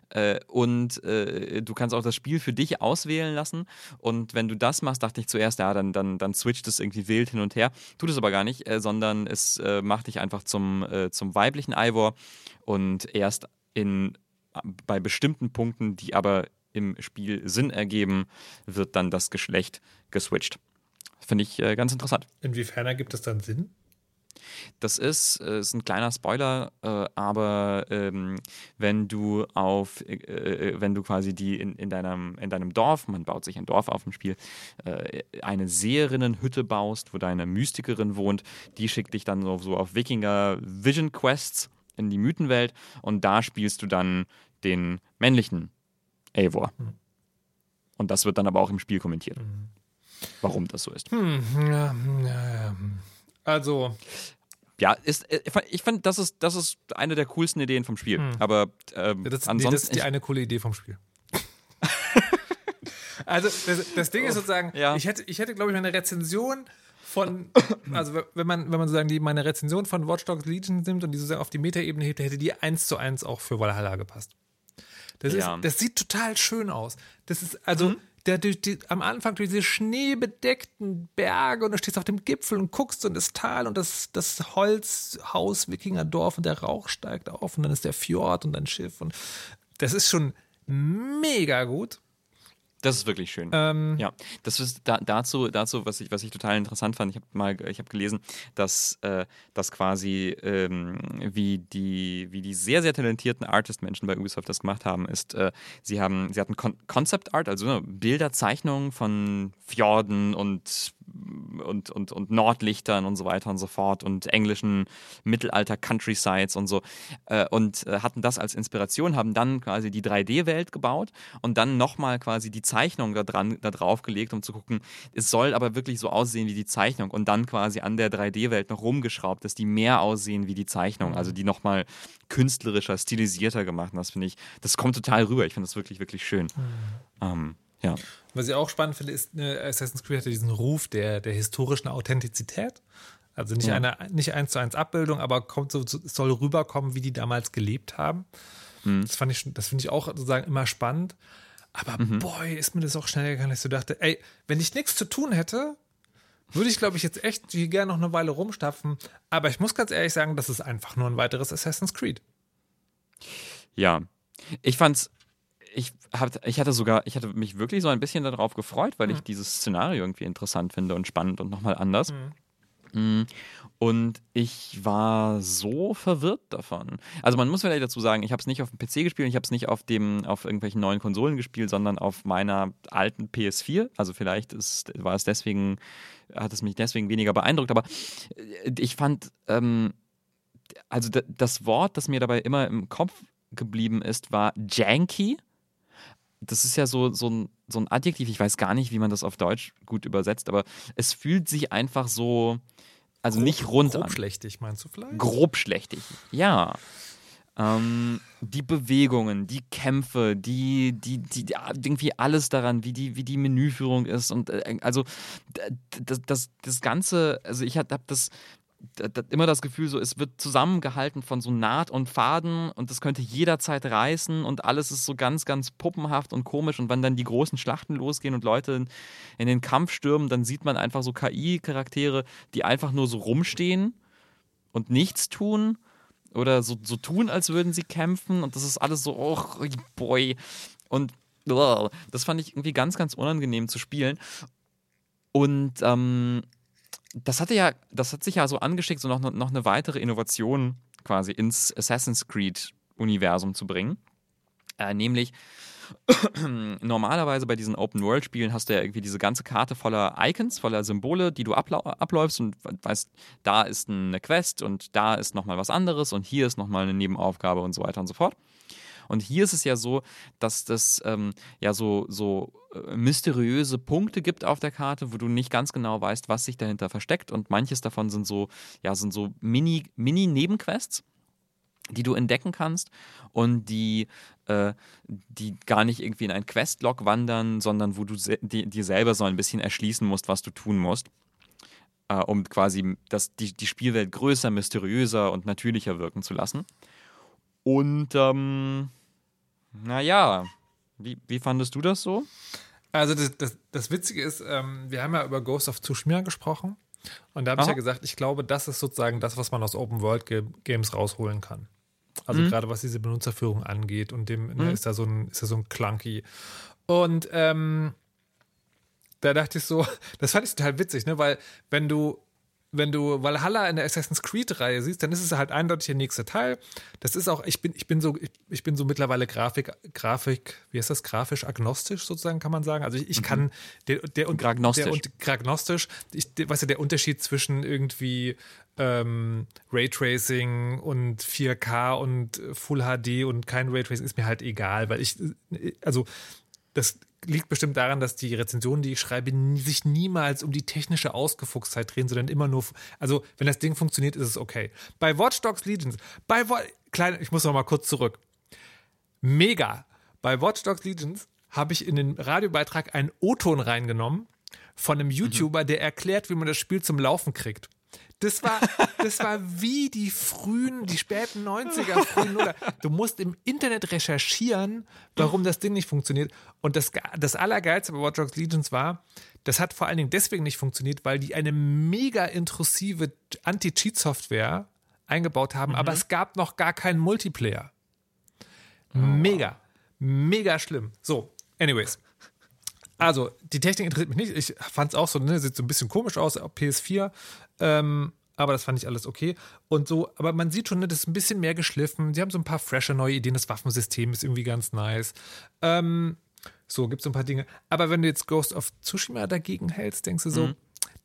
Äh, und äh, du kannst auch das Spiel für dich auswählen lassen. Und wenn du das machst, dachte ich zuerst, ja, dann, dann, dann switcht es irgendwie wild hin und her. Tut es aber gar nicht, äh, sondern es äh, macht dich einfach zum, äh, zum weiblichen Ivor und erst in, bei bestimmten Punkten, die aber im Spiel Sinn ergeben, wird dann das Geschlecht geswitcht. Finde ich ganz interessant. Inwiefern ergibt das dann Sinn? Das ist, äh, ist ein kleiner Spoiler, äh, aber ähm, wenn du auf, äh, äh, wenn du quasi die in, in, deinem, in deinem Dorf, man baut sich ein Dorf auf dem Spiel, äh, eine Seherinnenhütte baust, wo deine Mystikerin wohnt, die schickt dich dann so, so auf Wikinger Vision Quests in die Mythenwelt und da spielst du dann den männlichen Eivor. Und das wird dann aber auch im Spiel kommentiert. Warum das so ist. Ja, ja, ja. Also, Ja, ist, äh, ich finde, das ist, das ist eine der coolsten Ideen vom Spiel. Aber ähm, das, nee, ansonsten. das ist die eine coole Idee vom Spiel. also, das, das Ding ist sozusagen, Ja. ich hätte, ich hätte glaube ich, meine Rezension von, also wenn man, wenn man sozusagen die, meine Rezension von Watch Dogs Legion nimmt und die sozusagen auf die Metaebene hebt, hätte die eins zu eins auch für Valhalla gepasst. Das, Ja. ist, das sieht total schön aus. Das ist, also, Mhm. Der, durch die, am Anfang durch diese schneebedeckten Berge und du stehst auf dem Gipfel und guckst und das Tal und das, das Holzhaus, Wikingerdorf und der Rauch steigt auf und dann ist der Fjord und ein Schiff und das ist schon mega gut. Das ist wirklich schön. Ähm, ja, das ist da, dazu, dazu was, ich, was ich total interessant fand. Ich habe mal, ich habe gelesen, dass, äh, dass quasi ähm, wie, die, wie die sehr, sehr talentierten Artist-Menschen bei Ubisoft das gemacht haben, ist, äh, sie haben, sie hatten Con Concept Art, also ne, Bilder, Zeichnungen von Fjorden und, und, und, und Nordlichtern und so weiter und so fort und englischen Mittelalter-Countrysides und so äh, und äh, hatten das als Inspiration, haben dann quasi die 3D-Welt gebaut und dann nochmal quasi die Zeichnung da, dran, da drauf gelegt, um zu gucken, es soll aber wirklich so aussehen wie die Zeichnung und dann quasi an der 3D-Welt noch rumgeschraubt, dass die mehr aussehen wie die Zeichnung, also die nochmal künstlerischer, stilisierter gemacht. Und das finde ich, das kommt total rüber. Ich finde das wirklich, wirklich schön. Ähm, ja. Was ich auch spannend finde, ist, ne, Assassin's Creed hatte diesen Ruf der, der historischen Authentizität. Also nicht, Ja. eine, nicht eins zu eins Abbildung, aber kommt so, soll rüberkommen, wie die damals gelebt haben. Mhm. Das fand ich, das finde ich auch sozusagen immer spannend. Aber Mhm. boy, ist mir das auch schnell gegangen, dass ich so dachte, ey, wenn ich nichts zu tun hätte, würde ich, glaube ich, jetzt echt hier gerne noch eine Weile rumstapfen. Aber ich muss ganz ehrlich sagen, das ist einfach nur ein weiteres Assassin's Creed. Ja, ich fand's. Ich, hab, ich hatte sogar, ich hatte mich wirklich so ein bisschen darauf gefreut, weil ich dieses Szenario irgendwie interessant finde und spannend und nochmal anders. Mm. Und ich war so verwirrt davon. Also man muss vielleicht dazu sagen, ich habe es nicht auf dem PC gespielt, ich habe es nicht auf dem auf irgendwelchen neuen Konsolen gespielt, sondern auf meiner alten PS4. Also vielleicht ist, war es deswegen, hat es mich deswegen weniger beeindruckt. Aber äh, ich fand, ähm, also das Wort, das mir dabei immer im Kopf geblieben ist, war janky. Das ist ja so, so, ein, so ein Adjektiv, ich weiß gar nicht, wie man das auf Deutsch gut übersetzt, aber es fühlt sich einfach so, also nicht rund Grob an. schlechtig, meinst du vielleicht? Grobschlächtig, ja. Ähm, die Bewegungen, die Kämpfe, die, die, die, die, irgendwie alles daran, wie die, wie die Menüführung ist und äh, also das, das, das Ganze, also ich habe das, immer das Gefühl, so es wird zusammengehalten von so Naht und Faden und das könnte jederzeit reißen und alles ist so ganz, ganz puppenhaft und komisch und wenn dann die großen Schlachten losgehen und Leute in, in den Kampf stürmen, dann sieht man einfach so KI-Charaktere, die einfach nur so rumstehen und nichts tun oder so, so tun, als würden sie kämpfen und das ist alles so, oh boy. Und das fand ich irgendwie ganz, ganz unangenehm zu spielen. Und ähm, das hatte ja, das hat sich ja so angeschickt, so noch, noch eine weitere Innovation quasi ins Assassin's Creed-Universum zu bringen. Äh, nämlich, normalerweise bei diesen Open-World-Spielen hast du ja irgendwie diese ganze Karte voller Icons, voller Symbole, die du abläufst und weißt, da ist eine Quest und da ist nochmal was anderes und hier ist nochmal eine Nebenaufgabe und so weiter und so fort. Und hier ist es ja so, dass das ähm, ja so, so äh, mysteriöse Punkte gibt auf der Karte, wo du nicht ganz genau weißt, was sich dahinter versteckt. Und manches davon sind so, ja, sind so Mini, Mini-Nebenquests die du entdecken kannst und die, äh, die gar nicht irgendwie in ein Questlog wandern, sondern wo du dir selber so ein bisschen erschließen musst, was du tun musst, äh, um quasi das, die, die Spielwelt größer, mysteriöser und natürlicher wirken zu lassen. Und ähm, naja, wie, wie fandest du das so? Also das, das, das Witzige ist, ähm, wir haben ja über Ghost of Tsushima gesprochen und da habe ich ja gesagt, ich glaube, das ist sozusagen das, was man aus Open World Games rausholen kann. Also Mhm. gerade was diese Benutzerführung angeht und dem ne, ist da so ein ist da so ein Clunky. Und ähm, da dachte ich so, das fand ich total witzig, ne, weil wenn du wenn du Valhalla in der Assassin's Creed Reihe siehst, dann ist es halt eindeutig der nächste Teil. Das ist auch, ich bin, ich bin so, ich, ich bin so mittlerweile Grafik, Grafik, wie heißt das, grafisch agnostisch sozusagen, kann man sagen. Also ich, ich kann der, der und Gragnostisch. Der, und gragnostisch, ich, der, weißt du, der Unterschied zwischen irgendwie ähm, Raytracing und 4K und Full HD und kein Raytracing ist mir halt egal, weil ich, also das liegt bestimmt daran, dass die Rezensionen, die ich schreibe, sich niemals um die technische Ausgefuchstheit drehen, sondern immer nur, also wenn das Ding funktioniert, ist es okay. Bei Watch Dogs Legions, bei, Wa- kleine, ich muss noch mal kurz zurück. Mega. Bei Watch Dogs Legions habe ich in den Radiobeitrag einen O-Ton reingenommen von einem YouTuber, der erklärt, wie man das Spiel zum Laufen kriegt. Das war, das war wie die frühen, die späten 90er, frühen Nuller. Du musst im Internet recherchieren, warum das Ding nicht funktioniert. Und das, das Allergeilste bei Watch Dogs Legions war, das hat vor allen Dingen deswegen nicht funktioniert, weil die eine mega intrusive Anti-Cheat-Software eingebaut haben, aber es gab noch gar keinen Multiplayer. Mega. Mega schlimm. So, anyways. Also, die Technik interessiert mich nicht. Ich fand es auch so, ne, sieht so ein bisschen komisch aus auf PS4. Ähm, aber das fand ich alles okay. Und so, aber man sieht schon, ne, das ist ein bisschen mehr geschliffen. Sie haben so ein paar frische neue Ideen. Das Waffensystem ist irgendwie ganz nice. Ähm, so, gibt es so ein paar Dinge. Aber wenn du jetzt Ghost of Tsushima dagegen hältst, denkst du so,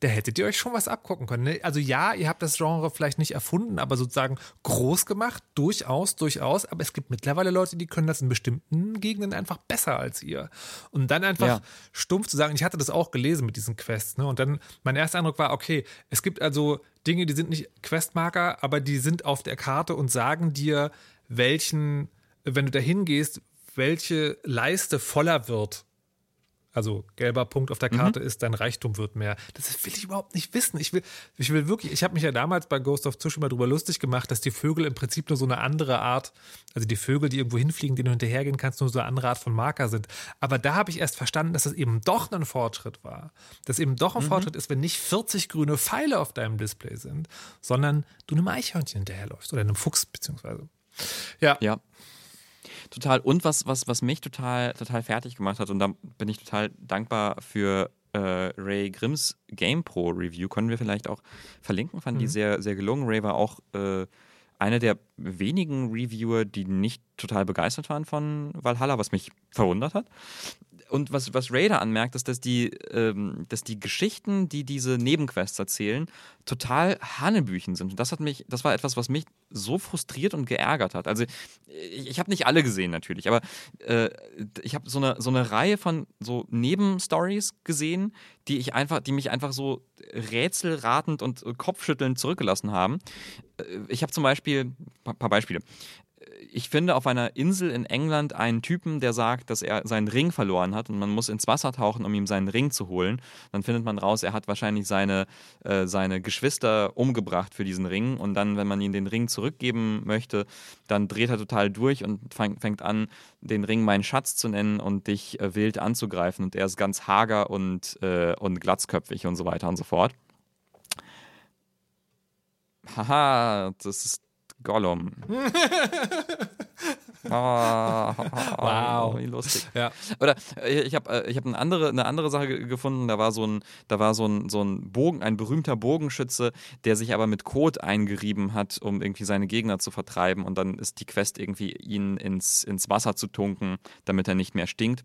da hättet ihr euch schon was abgucken können. Ne? Also ja, ihr habt das Genre vielleicht nicht erfunden, aber sozusagen groß gemacht, durchaus, durchaus. Aber es gibt mittlerweile Leute, die können das in bestimmten Gegenden einfach besser als ihr. Und dann einfach Ja. stumpf zu sagen, ich hatte das auch gelesen mit diesen Quests. Ne? Und dann mein erster Eindruck war, okay, es gibt also Dinge, die sind nicht Questmarker, aber die sind auf der Karte und sagen dir, welchen, wenn du da hingehst, welche Leiste voller wird. Also gelber Punkt auf der Karte ist, dein Reichtum wird mehr. Das will ich überhaupt nicht wissen. Ich will, ich will wirklich, ich habe mich ja damals bei Ghost of Tsushima drüber lustig gemacht, dass die Vögel im Prinzip nur so eine andere Art, also die Vögel, die irgendwo hinfliegen, denen du hinterhergehen kannst, nur so eine andere Art von Marker sind. Aber da habe ich erst verstanden, dass das eben doch ein Fortschritt war. Dass eben doch ein Fortschritt ist, wenn nicht 40 grüne Pfeile auf deinem Display sind, sondern du einem Eichhörnchen hinterherläufst oder einem Fuchs beziehungsweise. Ja, Ja. Total. Und was, was, was mich total, total fertig gemacht hat, und da bin ich total dankbar für äh, Ray Grimms GamePro Review, können wir vielleicht auch verlinken, fand die sehr, sehr gelungen. Ray war auch äh, einer der wenigen Reviewer, die nicht total begeistert waren von Valhalla, was mich verwundert hat. Und was, was Ray da anmerkt, ist, dass die, ähm, dass die Geschichten, die diese Nebenquests erzählen, total Hanebüchen sind. Und das hat mich, das war etwas, was mich so frustriert und geärgert hat. Also ich, ich habe nicht alle gesehen natürlich, aber äh, ich habe so eine, so eine Reihe von so Nebenstories gesehen, die ich einfach, die mich einfach so rätselratend und kopfschüttelnd zurückgelassen haben. Äh, Ich habe zum Beispiel, ein paar Beispiele. Ich finde auf einer Insel in England einen Typen, der sagt, dass er seinen Ring verloren hat und man muss ins Wasser tauchen, um ihm seinen Ring zu holen. Dann findet man raus, er hat wahrscheinlich seine, äh, seine Geschwister umgebracht für diesen Ring und dann, wenn man ihm den Ring zurückgeben möchte, dann dreht er total durch und fang, fängt an, den Ring meinen Schatz zu nennen und dich äh, wild anzugreifen und er ist ganz hager und, äh, und glatzköpfig und so weiter und so fort. Haha, das ist Gollum. Ah, Wow. Wie lustig. Ja. Oder äh, ich habe äh, ich hab eine andere eine andere Sache ge- gefunden. Da war so ein da war so ein so ein Bogen ein berühmter Bogenschütze, der sich aber mit Kot eingerieben hat, um irgendwie seine Gegner zu vertreiben. Und dann ist die Quest irgendwie ihn ins ins Wasser zu tunken, damit er nicht mehr stinkt.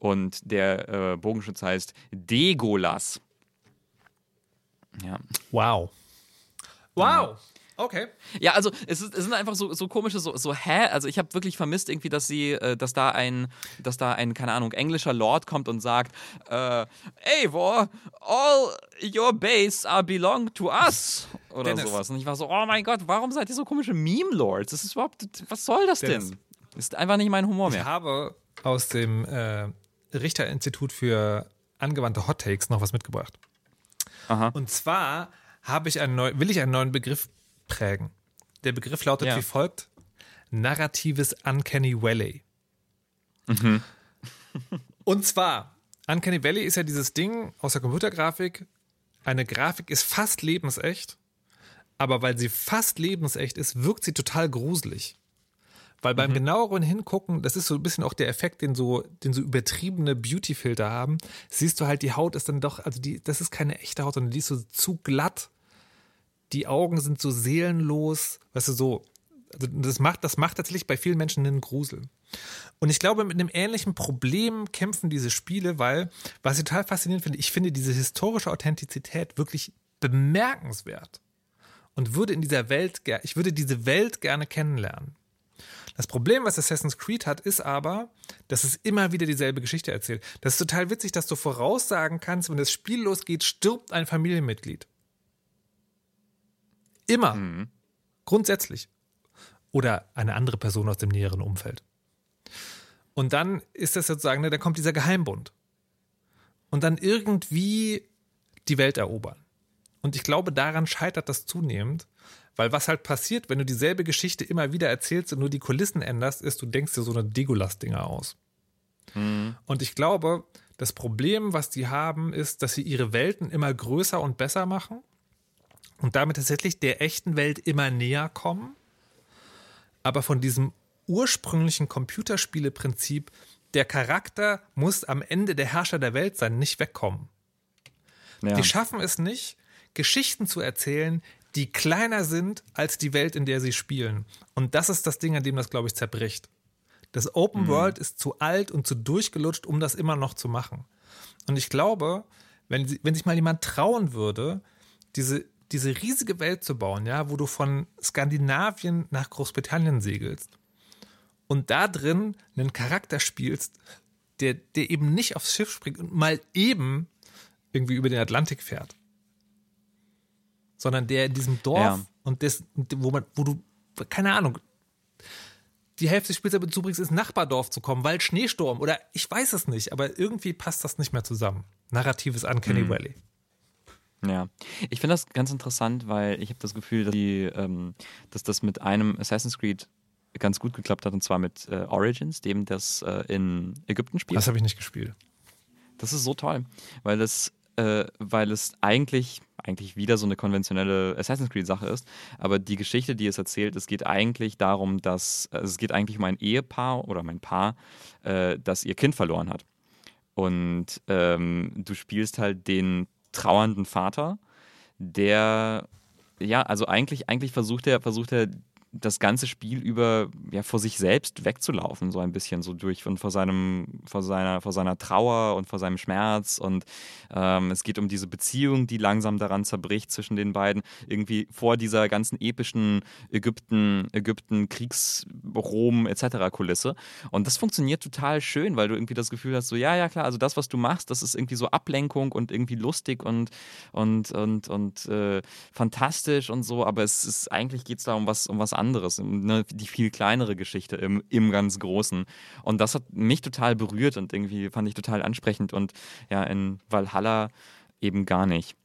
Und der äh, Bogenschütze heißt Degolas. Ja. Wow. Wow. Okay. Ja, also es, ist, es sind einfach so, so komische, so, so hä? Also ich habe wirklich vermisst irgendwie, dass sie, äh, dass da ein, dass da ein, keine Ahnung, englischer Lord kommt und sagt, äh, Eivor, all your base are belong to us. Oder Dennis. sowas. Und ich war so, oh mein Gott, warum seid ihr so komische Meme-Lords? Das ist überhaupt, was soll das Dennis. denn? Ist einfach nicht mein Humor Ich mehr. habe aus dem äh, Richter-Institut für angewandte Hot Takes noch was mitgebracht. Aha. Und zwar habe ich einen neu, will ich einen neuen Begriff prägen. Der Begriff lautet Ja. wie folgt: Narratives Uncanny Valley. Und zwar, Uncanny Valley ist ja dieses Ding aus der Computergrafik. Eine Grafik ist fast lebensecht, aber weil sie fast lebensecht ist, wirkt sie total gruselig. Weil beim genaueren Hingucken, das ist so ein bisschen auch der Effekt, den so, den so übertriebene Beautyfilter haben, siehst du halt, die Haut ist dann doch, also die, das ist keine echte Haut, sondern die ist so zu glatt. Die Augen sind so seelenlos, weißt du, so. Also das macht, das macht tatsächlich bei vielen Menschen einen Grusel. Und ich glaube, mit einem ähnlichen Problem kämpfen diese Spiele, weil, was ich total faszinierend finde, ich finde diese historische Authentizität wirklich bemerkenswert. Und würde in dieser Welt, ich würde diese Welt gerne kennenlernen. Das Problem, was Assassin's Creed hat, ist aber, dass es immer wieder dieselbe Geschichte erzählt. Das ist total witzig, dass du voraussagen kannst, wenn das Spiel losgeht, stirbt ein Familienmitglied. Immer. Grundsätzlich. Oder eine andere Person aus dem näheren Umfeld. Und dann ist das sozusagen, ne, da kommt dieser Geheimbund. Und dann irgendwie die Welt erobern. Und ich glaube, daran scheitert das zunehmend, weil was halt passiert, wenn du dieselbe Geschichte immer wieder erzählst und nur die Kulissen änderst, ist, du denkst dir so eine Degulas-Dinger aus. Und ich glaube, das Problem, was die haben, ist, dass sie ihre Welten immer größer und besser machen und damit tatsächlich der echten Welt immer näher kommen, aber von diesem ursprünglichen Computerspieleprinzip, der Charakter muss am Ende der Herrscher der Welt sein, nicht wegkommen. Ja. Die schaffen es nicht, Geschichten zu erzählen, die kleiner sind als die Welt, in der sie spielen. Und das ist das Ding, an dem das, glaube ich, zerbricht. Das Open World ist zu alt und zu durchgelutscht, um das immer noch zu machen. Und ich glaube, wenn, wenn sich mal jemand trauen würde, diese, diese riesige Welt zu bauen, ja, wo du von Skandinavien nach Großbritannien segelst und da drin einen Charakter spielst, der, der eben nicht aufs Schiff springt und mal eben irgendwie über den Atlantik fährt. Sondern der in diesem Dorf Ja. und das, wo man, wo du, keine Ahnung, die Hälfte des Spiels damit zubringst, ins Nachbardorf zu kommen, weil Schneesturm oder ich weiß es nicht, aber irgendwie passt das nicht mehr zusammen. Narratives Uncanny Valley. Ja, ich finde das ganz interessant, weil ich habe das Gefühl, dass, die, ähm, dass das mit einem Assassin's Creed ganz gut geklappt hat, und zwar mit äh, Origins, dem das äh, in Ägypten spielt. Das habe ich nicht gespielt. Das ist so toll, weil es, äh, weil es eigentlich, eigentlich wieder so eine konventionelle Assassin's Creed-Sache ist. Aber die Geschichte, die es erzählt, es geht eigentlich darum, dass also es geht eigentlich um ein Ehepaar oder um ein Paar, äh, das ihr Kind verloren hat. Und ähm, du spielst halt den trauernden Vater, der ja, also eigentlich, eigentlich versucht er, versucht er das ganze Spiel über ja vor sich selbst wegzulaufen, so ein bisschen so durch und vor seinem, vor seiner, vor seiner Trauer und vor seinem Schmerz. Und ähm, es geht um diese Beziehung, die langsam daran zerbricht zwischen den beiden, irgendwie vor dieser ganzen epischen Ägypten, Ägypten, Kriegs-Rom etc. Kulisse. Und das funktioniert total schön, weil du irgendwie das Gefühl hast, so ja, ja klar, also das, was du machst, das ist irgendwie so Ablenkung und irgendwie lustig und und und und äh, fantastisch und so, aber es ist eigentlich geht es da um was um was anderes, um ne, die viel kleinere Geschichte im, im ganz Großen. Und das hat mich total berührt und irgendwie fand ich total ansprechend und ja in Valhalla eben gar nicht.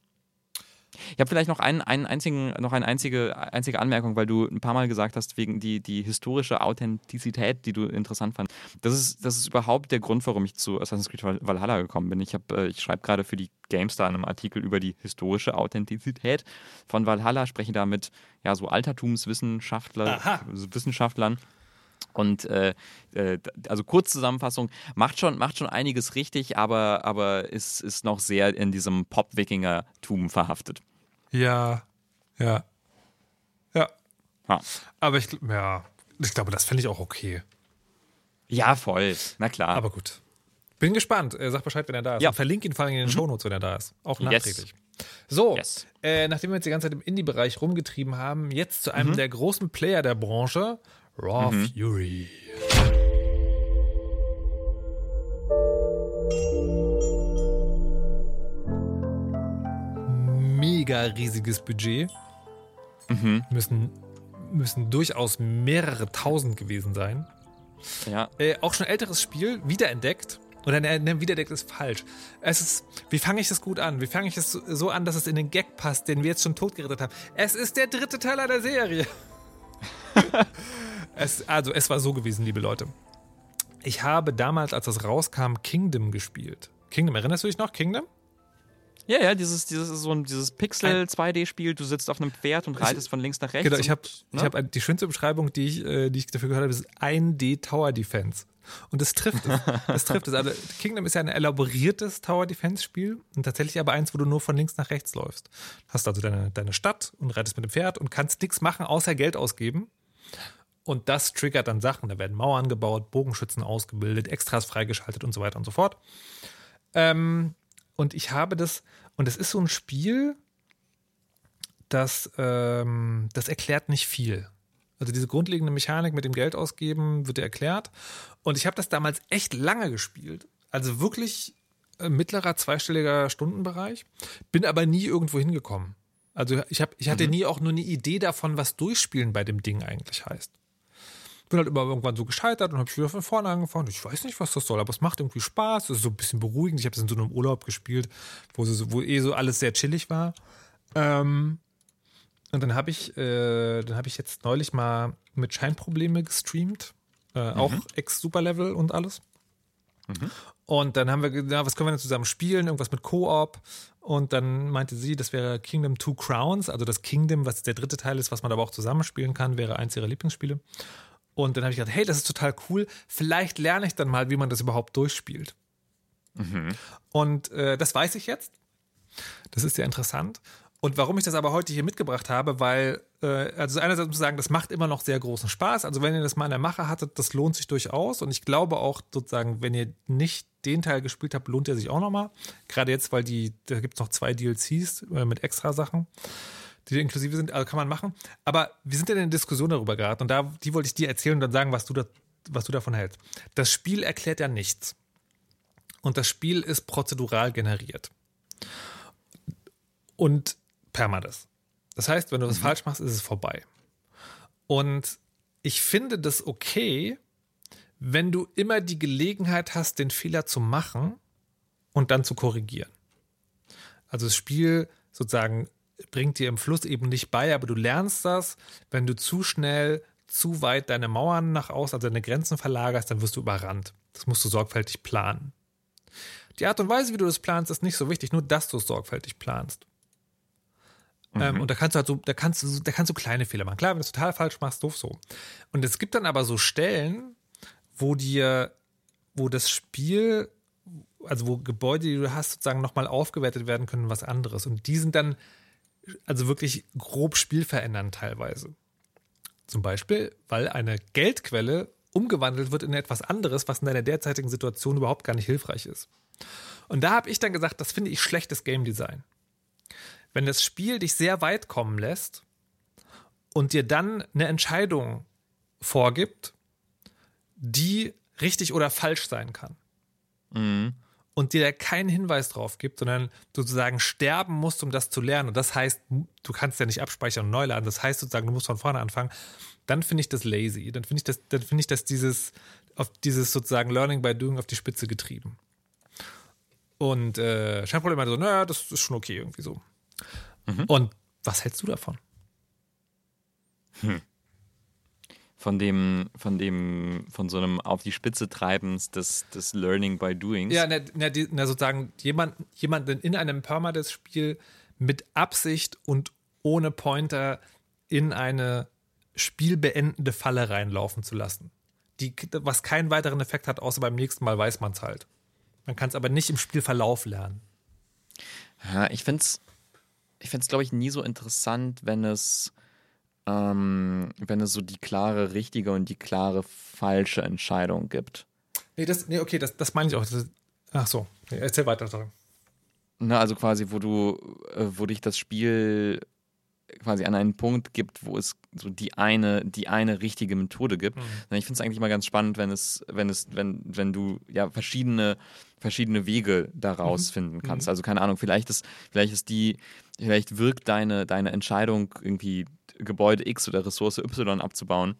Ich habe vielleicht noch einen, einen einzigen, noch eine einzige, einzige Anmerkung, weil du ein paar Mal gesagt hast, wegen die, die historische Authentizität, die du interessant fandst. Das ist, das ist überhaupt der Grund, warum ich zu Assassin's Creed Val- Valhalla gekommen bin. Ich, hab, äh, ich schreibe gerade für die GameStar einen Artikel über die historische Authentizität von Valhalla, spreche da mit ja, so Altertumswissenschaftler, Wissenschaftlern. Und äh, äh, also Kurzzusammenfassung, macht schon, macht schon einiges richtig, aber, aber ist, ist noch sehr in diesem Pop-Wikinger-Tum verhaftet. Ja, ja. Ja. Ha. Aber ich, ja, ich glaube, das finde ich auch okay. Ja, voll. Na klar. Aber gut. Bin gespannt. Äh, sag Bescheid, wenn er da ist. Ja. Und verlink ihn vor allem in den Shownotes, wenn er da ist. Auch Yes. nachträglich. So, Yes. äh, nachdem wir uns die ganze Zeit im Indie-Bereich rumgetrieben haben, jetzt zu einem der großen Player der Branche, Raw Fury. Mega riesiges Budget. Müssen, müssen durchaus mehrere tausend gewesen sein. ja. Äh, auch schon älteres Spiel, wiederentdeckt. Oder ne, ne, wiederentdeckt ist falsch. Es ist, wie fange ich das gut an? Wie fange ich es so, so an, dass es in den Gag passt, den wir jetzt schon totgerettet haben? Es ist der dritte Teil einer Serie. es, also, es war so gewesen, liebe Leute. Ich habe damals, als das rauskam, Kingdom gespielt. Kingdom, erinnerst du dich noch? Kingdom? Ja, ja, dieses, dieses, so ein, dieses Pixel-2D-Spiel, du sitzt auf einem Pferd und reitest von links nach rechts. Genau, ich habe ich hab die schönste Beschreibung, die ich, äh, die ich dafür gehört habe, ist 1D Tower Defense. Und das trifft es. Das trifft es. Also Kingdom ist ja ein elaboriertes Tower Defense Spiel und tatsächlich aber eins, wo du nur von links nach rechts läufst. Hast also deine, deine Stadt und reitest mit dem Pferd und kannst nichts machen, außer Geld ausgeben. Und das triggert dann Sachen. Da werden Mauern gebaut, Bogenschützen ausgebildet, Extras freigeschaltet und so weiter und so fort. Ähm, und ich habe das, und es ist so ein Spiel, das, ähm, das erklärt nicht viel. Also diese grundlegende Mechanik mit dem Geld ausgeben wird dir erklärt. Und ich habe das damals echt lange gespielt. Also wirklich äh, mittlerer zweistelliger Stundenbereich. Bin aber nie irgendwo hingekommen. Also ich, hab, ich hatte nie auch nur eine Idee davon, was Durchspielen bei dem Ding eigentlich heißt. Bin halt immer irgendwann so gescheitert und habe wieder von vorne angefangen. Ich weiß nicht, was das soll, aber es macht irgendwie Spaß. Es ist so ein bisschen beruhigend. Ich habe das in so einem Urlaub gespielt, wo, so, wo eh so alles sehr chillig war. Ähm, und dann habe ich, äh, dann habe ich jetzt neulich mal mit Scheinprobleme gestreamt. Äh, Auch Ex-Superlevel und alles. Und dann haben wir ja, was können wir denn zusammen spielen? Irgendwas mit Koop. Und dann meinte sie, das wäre Kingdom Two Crowns, also das Kingdom, was der dritte Teil ist, was man aber auch zusammenspielen kann, wäre eins ihrer Lieblingsspiele. Und dann habe ich gedacht, hey, das ist total cool. Vielleicht lerne ich dann mal, wie man das überhaupt durchspielt. Und äh, das weiß ich jetzt. Das ist sehr interessant. Und warum ich das aber heute hier mitgebracht habe, weil, äh, also einerseits muss ich sagen, das macht immer noch sehr großen Spaß. Also wenn ihr das mal in der Mache hattet, das lohnt sich durchaus. Und ich glaube auch sozusagen, wenn ihr nicht den Teil gespielt habt, lohnt er sich auch nochmal. Gerade jetzt, weil die, da gibt es noch zwei DLCs äh, mit extra Sachen, die inklusive sind, also kann man machen. Aber wir sind ja in der Diskussion darüber geraten und da, die wollte ich dir erzählen und dann sagen, was du, da, was du davon hältst. Das Spiel erklärt ja nichts. Und das Spiel ist prozedural generiert. Und permadas. Das heißt, wenn du was falsch machst, ist es vorbei. Und ich finde das okay, wenn du immer die Gelegenheit hast, den Fehler zu machen und dann zu korrigieren. Also das Spiel sozusagen bringt dir im Fluss eben nicht bei, aber du lernst das, wenn du zu schnell, zu weit deine Mauern nach außen, also deine Grenzen verlagerst, dann wirst du überrannt. Das musst du sorgfältig planen. Die Art und Weise, wie du das planst, ist nicht so wichtig, nur dass du es sorgfältig planst. Ähm, und da kannst du halt so, da kannst du, da kannst du kleine Fehler machen. Klar, wenn du es total falsch machst, doof so. Und es gibt dann aber so Stellen, wo dir, wo das Spiel, also wo Gebäude, die du hast, sozusagen nochmal aufgewertet werden können, was anderes. Und die sind dann also wirklich grob spielverändernd teilweise. Zum Beispiel, weil eine Geldquelle umgewandelt wird in etwas anderes, was in deiner derzeitigen Situation überhaupt gar nicht hilfreich ist. Und da habe ich dann gesagt, das finde ich schlechtes Game Design. Wenn das Spiel dich sehr weit kommen lässt und dir dann eine Entscheidung vorgibt, die richtig oder falsch sein kann. Und dir keinen Hinweis drauf gibt, sondern du sozusagen sterben musst, um das zu lernen. Und das heißt, du kannst ja nicht abspeichern und neu laden. Das heißt sozusagen, du musst von vorne anfangen. Dann finde ich das lazy. Dann finde ich das, dann finde ich das dieses, auf dieses sozusagen Learning by Doing auf die Spitze getrieben. Und äh, Scheinproblem meinte so, naja, das ist schon okay irgendwie so. Und was hältst du davon? Von dem, von dem, von so einem auf die Spitze treibens des, des Learning by Doings. Ja, na, na, na sozusagen jemand, jemanden in einem Permadeath-Spiel mit Absicht und ohne Pointer in eine spielbeendende Falle reinlaufen zu lassen. die, was keinen weiteren Effekt hat, außer beim nächsten Mal weiß man es halt. Man kann es aber nicht im Spielverlauf lernen. Ja, ich finde es, ich find's, glaube ich, nie so interessant, wenn es, ähm, wenn es so die klare richtige und die klare falsche Entscheidung gibt. Nee, das, nee okay, das, das meine ich auch. Das, ach so, nee, erzähl weiter. Sorry. Ne, also quasi, wo du, äh, wo dich das Spiel quasi an einen Punkt gibt, wo es so die eine, die eine richtige Methode gibt. Mhm. Ich finde es eigentlich mal ganz spannend, wenn es, wenn es, wenn, wenn du ja verschiedene, verschiedene Wege daraus Mhm. finden kannst. Also keine Ahnung, vielleicht ist, vielleicht ist die, vielleicht wirkt deine, deine Entscheidung, irgendwie Gebäude X oder Ressource Y abzubauen,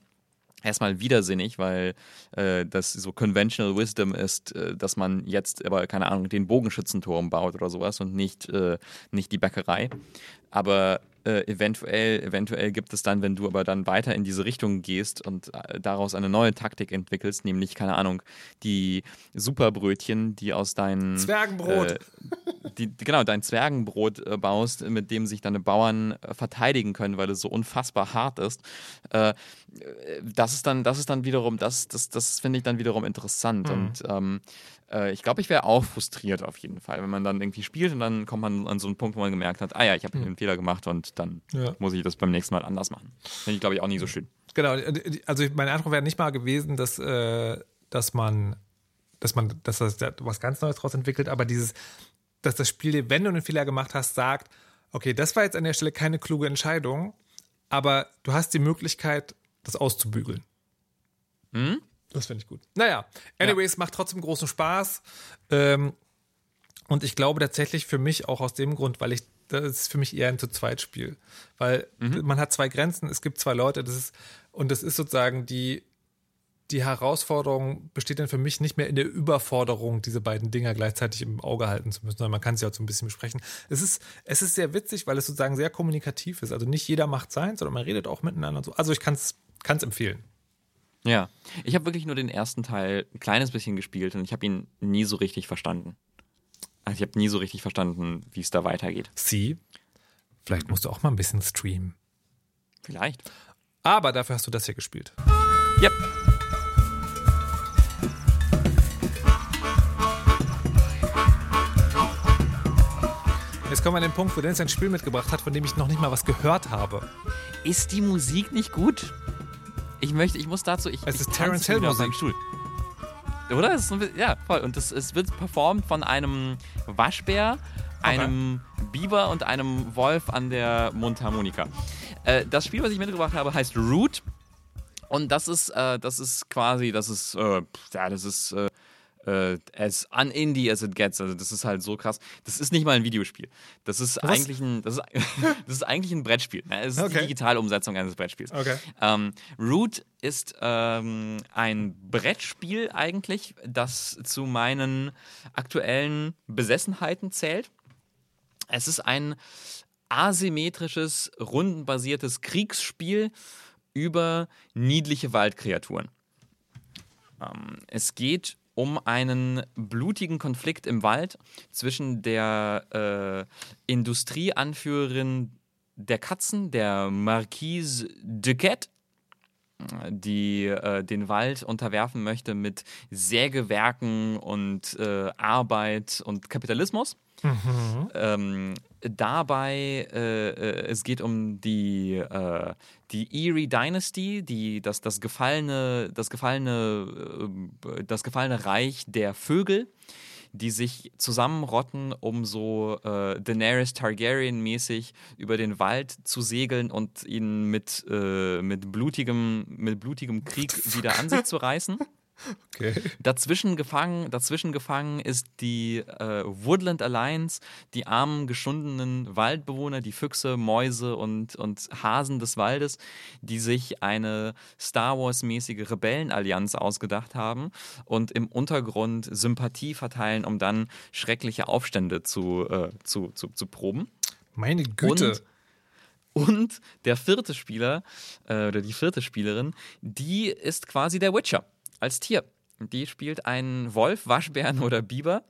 erstmal widersinnig, weil äh, das so Conventional Wisdom ist, äh, dass man jetzt aber, keine Ahnung, den Bogenschützenturm baut oder sowas und nicht, äh, nicht die Bäckerei. Aber äh, eventuell, eventuell gibt es dann, wenn du aber dann weiter in diese Richtung gehst und äh, daraus eine neue Taktik entwickelst, nämlich, keine Ahnung, die Superbrötchen, die aus deinen Zwergenbrot. Äh, die, genau, dein Zwergenbrot äh, baust, mit dem sich deine Bauern äh, verteidigen können, weil es so unfassbar hart ist. Äh, das ist dann, das ist dann wiederum, das, das, das finde ich dann wiederum interessant. Mhm. Und ähm, äh, ich glaube, ich wäre auch frustriert auf jeden Fall, wenn man dann irgendwie spielt und dann kommt man an so einen Punkt, wo man gemerkt hat, ah ja, ich habe einen Fehler gemacht und dann Ja. muss ich das beim nächsten Mal anders machen. Finde ich, glaube ich, auch nie so schön. Genau, also mein Eindruck wäre nicht mal gewesen, dass, äh, dass man, dass man, dass das da was ganz Neues draus entwickelt, aber dieses, dass das Spiel dir, wenn du einen Fehler gemacht hast, sagt, okay, das war jetzt an der Stelle keine kluge Entscheidung, aber du hast die Möglichkeit, das auszubügeln. Hm? Das finde ich gut. Naja, anyways, macht trotzdem großen Spaß. Ähm, und ich glaube tatsächlich für mich auch aus dem Grund, weil ich, das ist für mich eher ein Zu-Zweit-Spiel. Weil man hat zwei Grenzen, es gibt zwei Leute, das ist, und das ist sozusagen die, die Herausforderung besteht dann für mich nicht mehr in der Überforderung, diese beiden Dinger gleichzeitig im Auge halten zu müssen, sondern man kann sie auch so ein bisschen besprechen. Es ist, es ist sehr witzig, weil es sozusagen sehr kommunikativ ist. Also nicht jeder macht seins, sondern man redet auch miteinander so. Also ich kann es empfehlen. Ja, ich habe wirklich nur den ersten Teil ein kleines bisschen gespielt und ich habe ihn nie so richtig verstanden. Also ich habe nie so richtig verstanden, wie es da weitergeht. Sie, vielleicht musst du auch mal ein bisschen streamen. Vielleicht. Aber dafür hast du das hier gespielt. Yep. Jetzt kommen wir an den Punkt, wo Dennis ein Spiel mitgebracht hat, von dem ich noch nicht mal was gehört habe. Ist die Musik nicht gut? Ich möchte, ich muss dazu, ich, Es ich ist Terence Hill Musik. Stuhl. Oder? Es ist ja, voll. Und das, es wird performt von einem Waschbär, einem Biber und einem Wolf an der Mundharmonika. Äh, das Spiel, was ich mitgebracht habe, heißt Root. Und das ist, äh, das ist quasi, das ist, äh, ja, das ist äh, as unindie as it gets. Also das ist halt so krass. Das ist nicht mal ein Videospiel. Das ist eigentlich ein, das ist, das ist eigentlich ein Brettspiel. Ne? Es ist Okay. die digitale Umsetzung eines Brettspiels. Okay. Ähm, Root ist ähm, ein Brettspiel eigentlich, das zu meinen aktuellen Besessenheiten zählt. Es ist ein asymmetrisches, rundenbasiertes Kriegsspiel über niedliche Waldkreaturen. Ähm, es geht um einen blutigen Konflikt im Wald zwischen der äh, Industrieanführerin der Katzen, der Marquise Duquette, die äh, den Wald unterwerfen möchte mit Sägewerken und äh, Arbeit und Kapitalismus. Ähm, dabei, äh, äh, es geht um die, äh, die Erie Dynasty, die, das, das, gefallene, das, gefallene, äh, das gefallene Reich der Vögel, die sich zusammenrotten, um so äh, Daenerys Targaryen-mäßig über den Wald zu segeln und ihn mit, äh, mit, blutigem, mit blutigem Krieg wieder an sich zu reißen. Okay. Dazwischen gefangen, dazwischen gefangen ist die äh, Woodland Alliance, die armen, geschundenen Waldbewohner, die Füchse, Mäuse und, und Hasen des Waldes, die sich eine Star Wars-mäßige Rebellenallianz ausgedacht haben und im Untergrund Sympathie verteilen, um dann schreckliche Aufstände zu, äh, zu, zu, zu proben. Meine Güte. Und, und der vierte Spieler äh, oder die vierte Spielerin, die ist quasi der Witcher als Tier. Die spielt einen Wolf, Waschbären oder Biber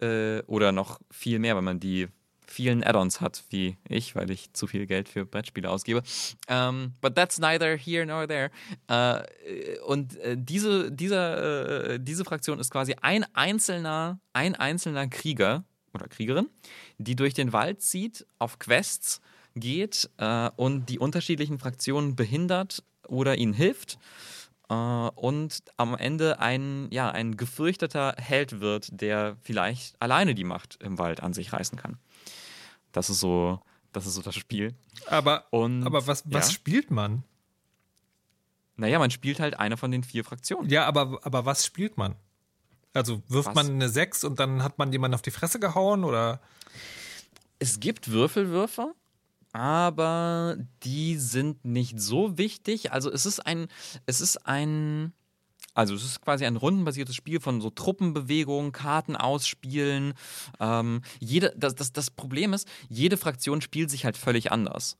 äh, oder noch viel mehr, wenn man die vielen Add-ons hat wie ich, weil ich zu viel Geld für Brettspiele ausgebe. Ähm, but that's neither here nor there. Äh, und äh, diese, dieser, äh, diese Fraktion ist quasi ein einzelner, ein einzelner Krieger oder Kriegerin, die durch den Wald zieht, auf Quests geht äh, und die unterschiedlichen Fraktionen behindert oder ihnen hilft und am Ende ein, ja, ein gefürchteter Held wird, der vielleicht alleine die Macht im Wald an sich reißen kann. Das ist so, das ist so das Spiel. Aber, Und, aber was, was ja. spielt man? Naja, man spielt halt eine von den vier Fraktionen. Ja, aber, aber was spielt man? Also wirft Was? man eine 6 und dann hat man jemanden auf die Fresse gehauen oder? Es gibt Würfelwürfer, aber die sind nicht so wichtig. Also es ist ein, es ist ein, also es ist quasi ein rundenbasiertes Spiel von so Truppenbewegungen, Karten ausspielen. Ähm, jede, das, das, das Problem ist, jede Fraktion spielt sich halt völlig anders.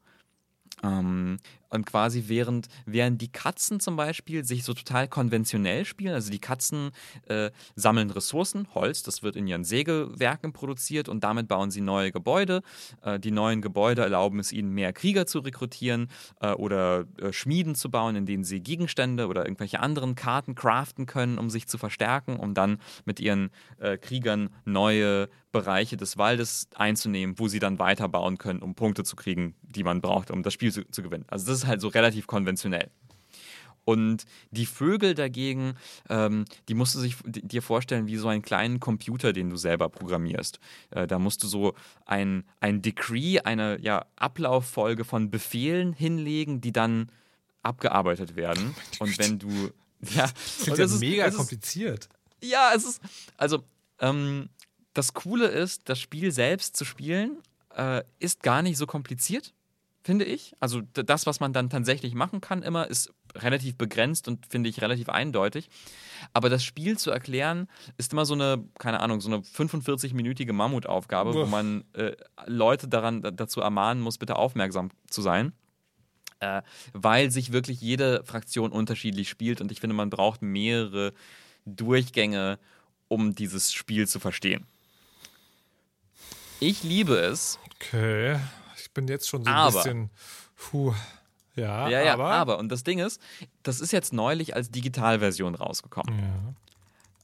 Ähm, und quasi während, während die Katzen zum Beispiel sich so total konventionell spielen, also die Katzen äh, sammeln Ressourcen, Holz, das wird in ihren Sägewerken produziert und damit bauen sie neue Gebäude. Äh, die neuen Gebäude erlauben es ihnen, mehr Krieger zu rekrutieren äh, oder äh, Schmieden zu bauen, in denen sie Gegenstände oder irgendwelche anderen Karten craften können, um sich zu verstärken, um dann mit ihren äh, Kriegern neue Bereiche des Waldes einzunehmen, wo sie dann weiterbauen können, um Punkte zu kriegen, die man braucht, um das Spiel zu, zu gewinnen. Also das ist halt so relativ konventionell. Und die Vögel dagegen, ähm, die musst du sich dir vorstellen wie so einen kleinen Computer, den du selber programmierst. Äh, da musst du so ein, ein Decree, eine ja, Ablauffolge von Befehlen hinlegen, die dann abgearbeitet werden. Und wenn du. Ja, Das ist ja ist- mega ist- kompliziert. ja, es ist. Also, ähm, das Coole ist, das Spiel selbst zu spielen, äh, ist gar nicht so kompliziert, finde ich. Also, das, was man dann tatsächlich machen kann, immer, ist relativ begrenzt und finde ich relativ eindeutig. Aber das Spiel zu erklären, ist immer so eine, keine Ahnung, so eine 45-minütige Mammutaufgabe, wo Uff. man äh, Leute daran dazu ermahnen muss, bitte aufmerksam zu sein äh, weil sich wirklich jede Fraktion unterschiedlich spielt und ich finde, man braucht mehrere Durchgänge, um dieses Spiel zu verstehen. Ich liebe es. Okay, bin jetzt schon so ein Aber- bisschen. Puh. Ja, Ja, ja, aber. aber. Und das Ding ist, das ist jetzt neulich als Digitalversion rausgekommen. Ja.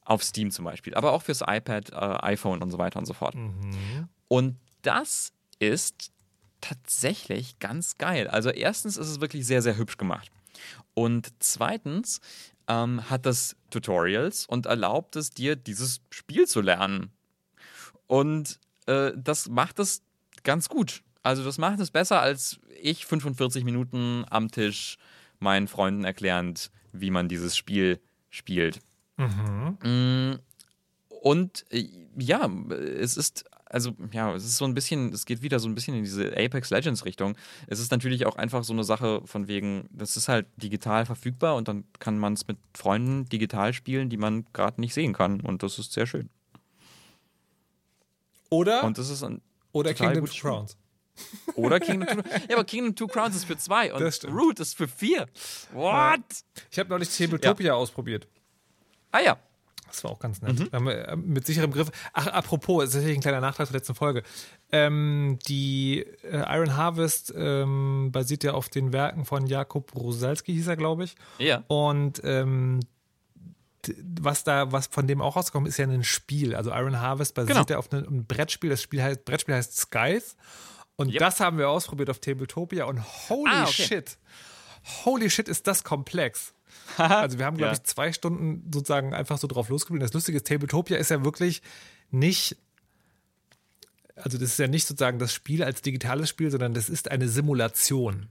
Auf Steam zum Beispiel, aber auch fürs iPad, äh, iPhone und so weiter und so fort. Und das ist tatsächlich ganz geil. Also erstens ist es wirklich sehr, sehr hübsch gemacht. Und zweitens ähm, hat das Tutorials und erlaubt es dir, dieses Spiel zu lernen. Und äh, das macht es ganz gut. Also das macht es besser, als ich 45 Minuten am Tisch meinen Freunden erklärend, wie man dieses Spiel spielt. Mm, Und äh, ja, es ist, also ja, es ist so ein bisschen, es geht wieder so ein bisschen in diese Apex Legends Richtung. Es ist natürlich auch einfach so eine Sache von wegen, das ist halt digital verfügbar und dann kann man es mit Freunden digital spielen, die man gerade nicht sehen kann. Und das ist sehr schön. Oder, Und das ist ein, oder Kingdom Crowns. Oder Kingdom Two. Ja, aber Kingdom Two Crowns ist für zwei und Das. Root ist für vier. What? Ich habe neulich Tabletopia ausprobiert. Ah ja. Das war auch ganz nett. Mhm. Äh, mit sicherem Griff. Ach, apropos, es ist tatsächlich ein kleiner Nachtrag zur letzten Folge. Ähm, die äh, Iron Harvest ähm, basiert ja auf den Werken von Jakob Rosalski, hieß er, glaube ich. Ja. Und ähm, was da, was von dem auch rausgekommen ist, ist ja ein Spiel. Also Iron Harvest basiert Genau. ja auf einem, einem Brettspiel. Das Spiel heißt, Brettspiel heißt Skies. Und Yep. das haben wir ausprobiert auf Tabletopia und holy Ah, okay. shit. Holy shit, ist das komplex. Also wir haben, glaube Ja. ich, zwei Stunden sozusagen einfach so drauf losgeblieben. Das Lustige ist, Tabletopia ist ja wirklich nicht, also das ist ja nicht sozusagen das Spiel als digitales Spiel, sondern das ist eine Simulation.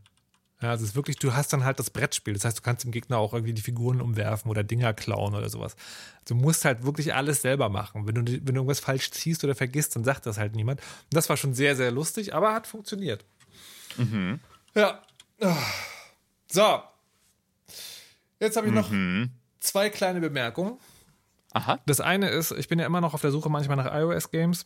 Ja, also es ist wirklich, du hast dann halt das Brettspiel. Das heißt, du kannst dem Gegner auch irgendwie die Figuren umwerfen oder Dinger klauen oder sowas. Du musst halt wirklich alles selber machen. Wenn du, wenn du irgendwas falsch ziehst oder vergisst, dann sagt das halt niemand. Und das war schon sehr, sehr lustig, aber hat funktioniert. Ja. So. Jetzt habe ich noch zwei kleine Bemerkungen. Aha. Das eine ist, ich bin ja immer noch auf der Suche manchmal nach iOS-Games.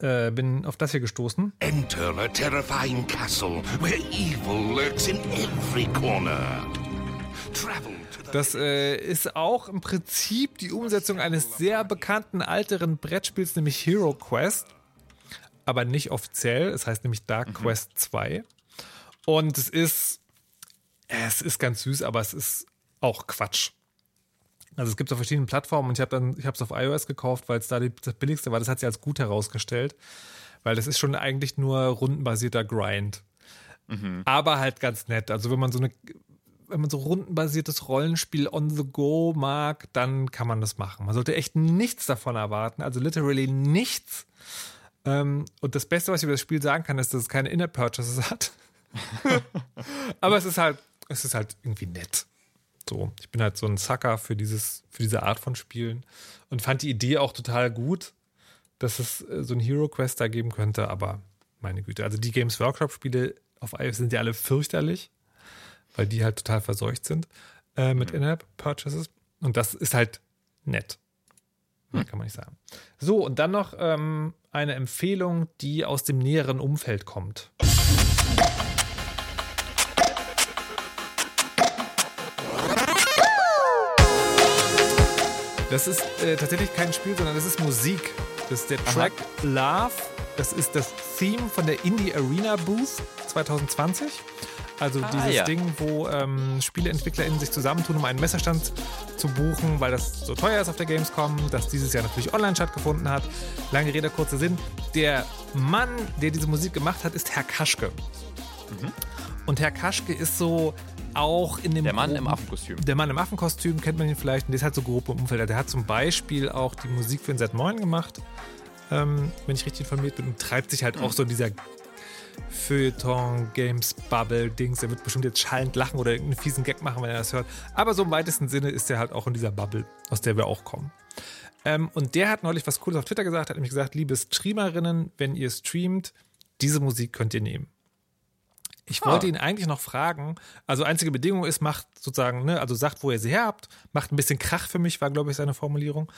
Äh, bin auf das hier gestoßen. Enter a terrifying castle where evil lurks in every corner. Travel to the Das äh, ist auch im Prinzip die Umsetzung eines sehr bekannten älteren Brettspiels, nämlich Hero Quest. aber nicht offiziell. Es heißt nämlich Dark Quest 2. Und es ist, es ist ganz süß, aber es ist auch Quatsch. Also es gibt es auf verschiedenen Plattformen und ich habe dann, ich habe es auf iOS gekauft, weil es da die, das billigste war. Das hat sich als gut herausgestellt, weil das ist schon eigentlich nur rundenbasierter Grind. Aber halt ganz nett. Also wenn man so eine, wenn man so rundenbasiertes Rollenspiel on the go mag, dann kann man das machen. Man sollte echt nichts davon erwarten, also literally nichts. Ähm, und das Beste, was ich über das Spiel sagen kann, ist, dass es keine In-App-Purchases hat. Aber es ist halt, es ist halt irgendwie nett. So, ich bin halt so ein Sucker für dieses, für diese Art von Spielen und fand die Idee auch total gut, dass es äh, so ein Hero Quest da geben könnte, aber meine Güte. Also die Games Workshop Spiele auf iOS sind ja alle fürchterlich, weil die halt total verseucht sind äh, mit In-App Purchases und das ist halt nett. Mehr kann man nicht sagen. So, und dann noch ähm, eine Empfehlung, die aus dem näheren Umfeld kommt. Das ist äh, tatsächlich kein Spiel, sondern das ist Musik. Das ist der Track Love. Das ist das Theme von der Indie Arena Booth 2020. Also dieses ja. Ding, wo ähm, SpieleentwicklerInnen sich zusammentun, um einen Messerstand zu buchen, weil das so teuer ist auf der Gamescom, das dieses Jahr natürlich online stattgefunden hat. Lange Rede, kurzer Sinn. Der Mann, der diese Musik gemacht hat, ist Herr Kaschke. Und Herr Kaschke ist so auch in dem Der Mann groben- im Affenkostüm. der Mann im Affenkostüm kennt man ihn vielleicht und der ist halt so grob im Umfeld. Der hat zum Beispiel auch die Musik für den Z9 gemacht, ähm, wenn ich richtig informiert bin, und treibt sich halt auch so in dieser Feuilleton, Games, Bubble, Dings. Er wird bestimmt jetzt schallend lachen oder irgendeinen fiesen Gag machen, wenn er das hört. Aber so im weitesten Sinne ist er halt auch in dieser Bubble, aus der wir auch kommen. Ähm, und der hat neulich was Cooles auf Twitter gesagt, hat nämlich gesagt, liebe Streamerinnen, wenn ihr streamt, diese Musik könnt ihr nehmen. Ich wollte ihn eigentlich noch fragen, also einzige Bedingung ist, macht sozusagen, ne, also sagt, wo ihr sie her habt, macht ein bisschen Krach für mich, war, glaube ich, seine Formulierung.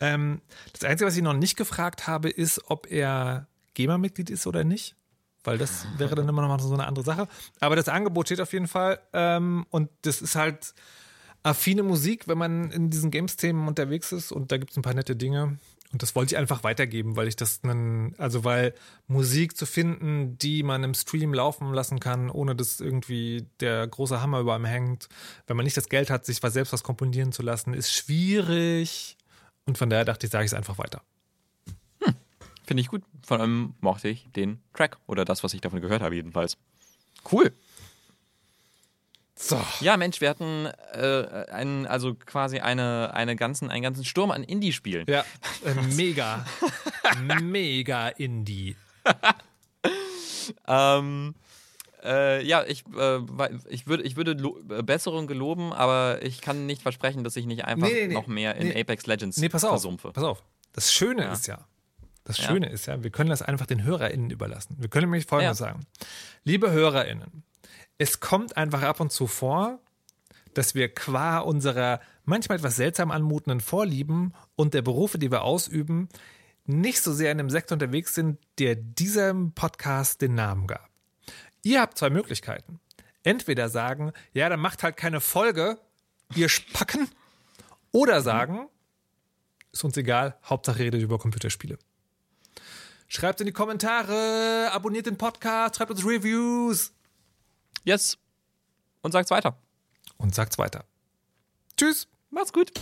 Ähm, das Einzige, was ich noch nicht gefragt habe, ist, ob er GEMA-Mitglied ist oder nicht. Weil das wäre dann immer noch mal so eine andere Sache. Aber das Angebot steht auf jeden Fall. Ähm, und das ist halt affine Musik, wenn man in diesen Games-Themen unterwegs ist. Und da gibt es ein paar nette Dinge. Und das wollte ich einfach weitergeben, weil ich das einen, also weil Musik zu finden, die man im Stream laufen lassen kann, ohne dass irgendwie der große Hammer über einem hängt, wenn man nicht das Geld hat, sich was selbst was komponieren zu lassen, ist schwierig. Und von daher dachte ich, sage ich es einfach weiter. Finde ich gut. Vor allem mochte ich den Track oder das, was ich davon gehört habe, jedenfalls. Cool. So. Ja, Mensch, wir hatten äh, einen, also quasi eine, eine ganzen, einen ganzen Sturm an Indie-Spielen. Ja, äh, mega, mega Indie. Ähm, äh, ja, ich, äh, ich würde, ich würde Besserung geloben, aber ich kann nicht versprechen, dass ich nicht einfach Nee, nee, noch mehr in Nee. Apex Legends Nee, pass auf. versumpfe. Pass auf. Das Schöne Ja. ist ja, das Ja. Schöne ist ja, wir können das einfach den HörerInnen überlassen. Wir können nämlich Folgendes Ja. sagen. Liebe HörerInnen, es kommt einfach ab und zu vor, dass wir qua unserer manchmal etwas seltsam anmutenden Vorlieben und der Berufe, die wir ausüben, nicht so sehr in einem Sektor unterwegs sind, der diesem Podcast den Namen gab. Ihr habt zwei Möglichkeiten. Entweder sagen, ja, dann macht halt keine Folge, ihr Spacken, oder sagen, ist uns egal, Hauptsache redet über Computerspiele. Schreibt in die Kommentare, abonniert den Podcast, schreibt uns Reviews Yes. Und sagt's weiter. und sagt's weiter. Tschüss. Macht's gut.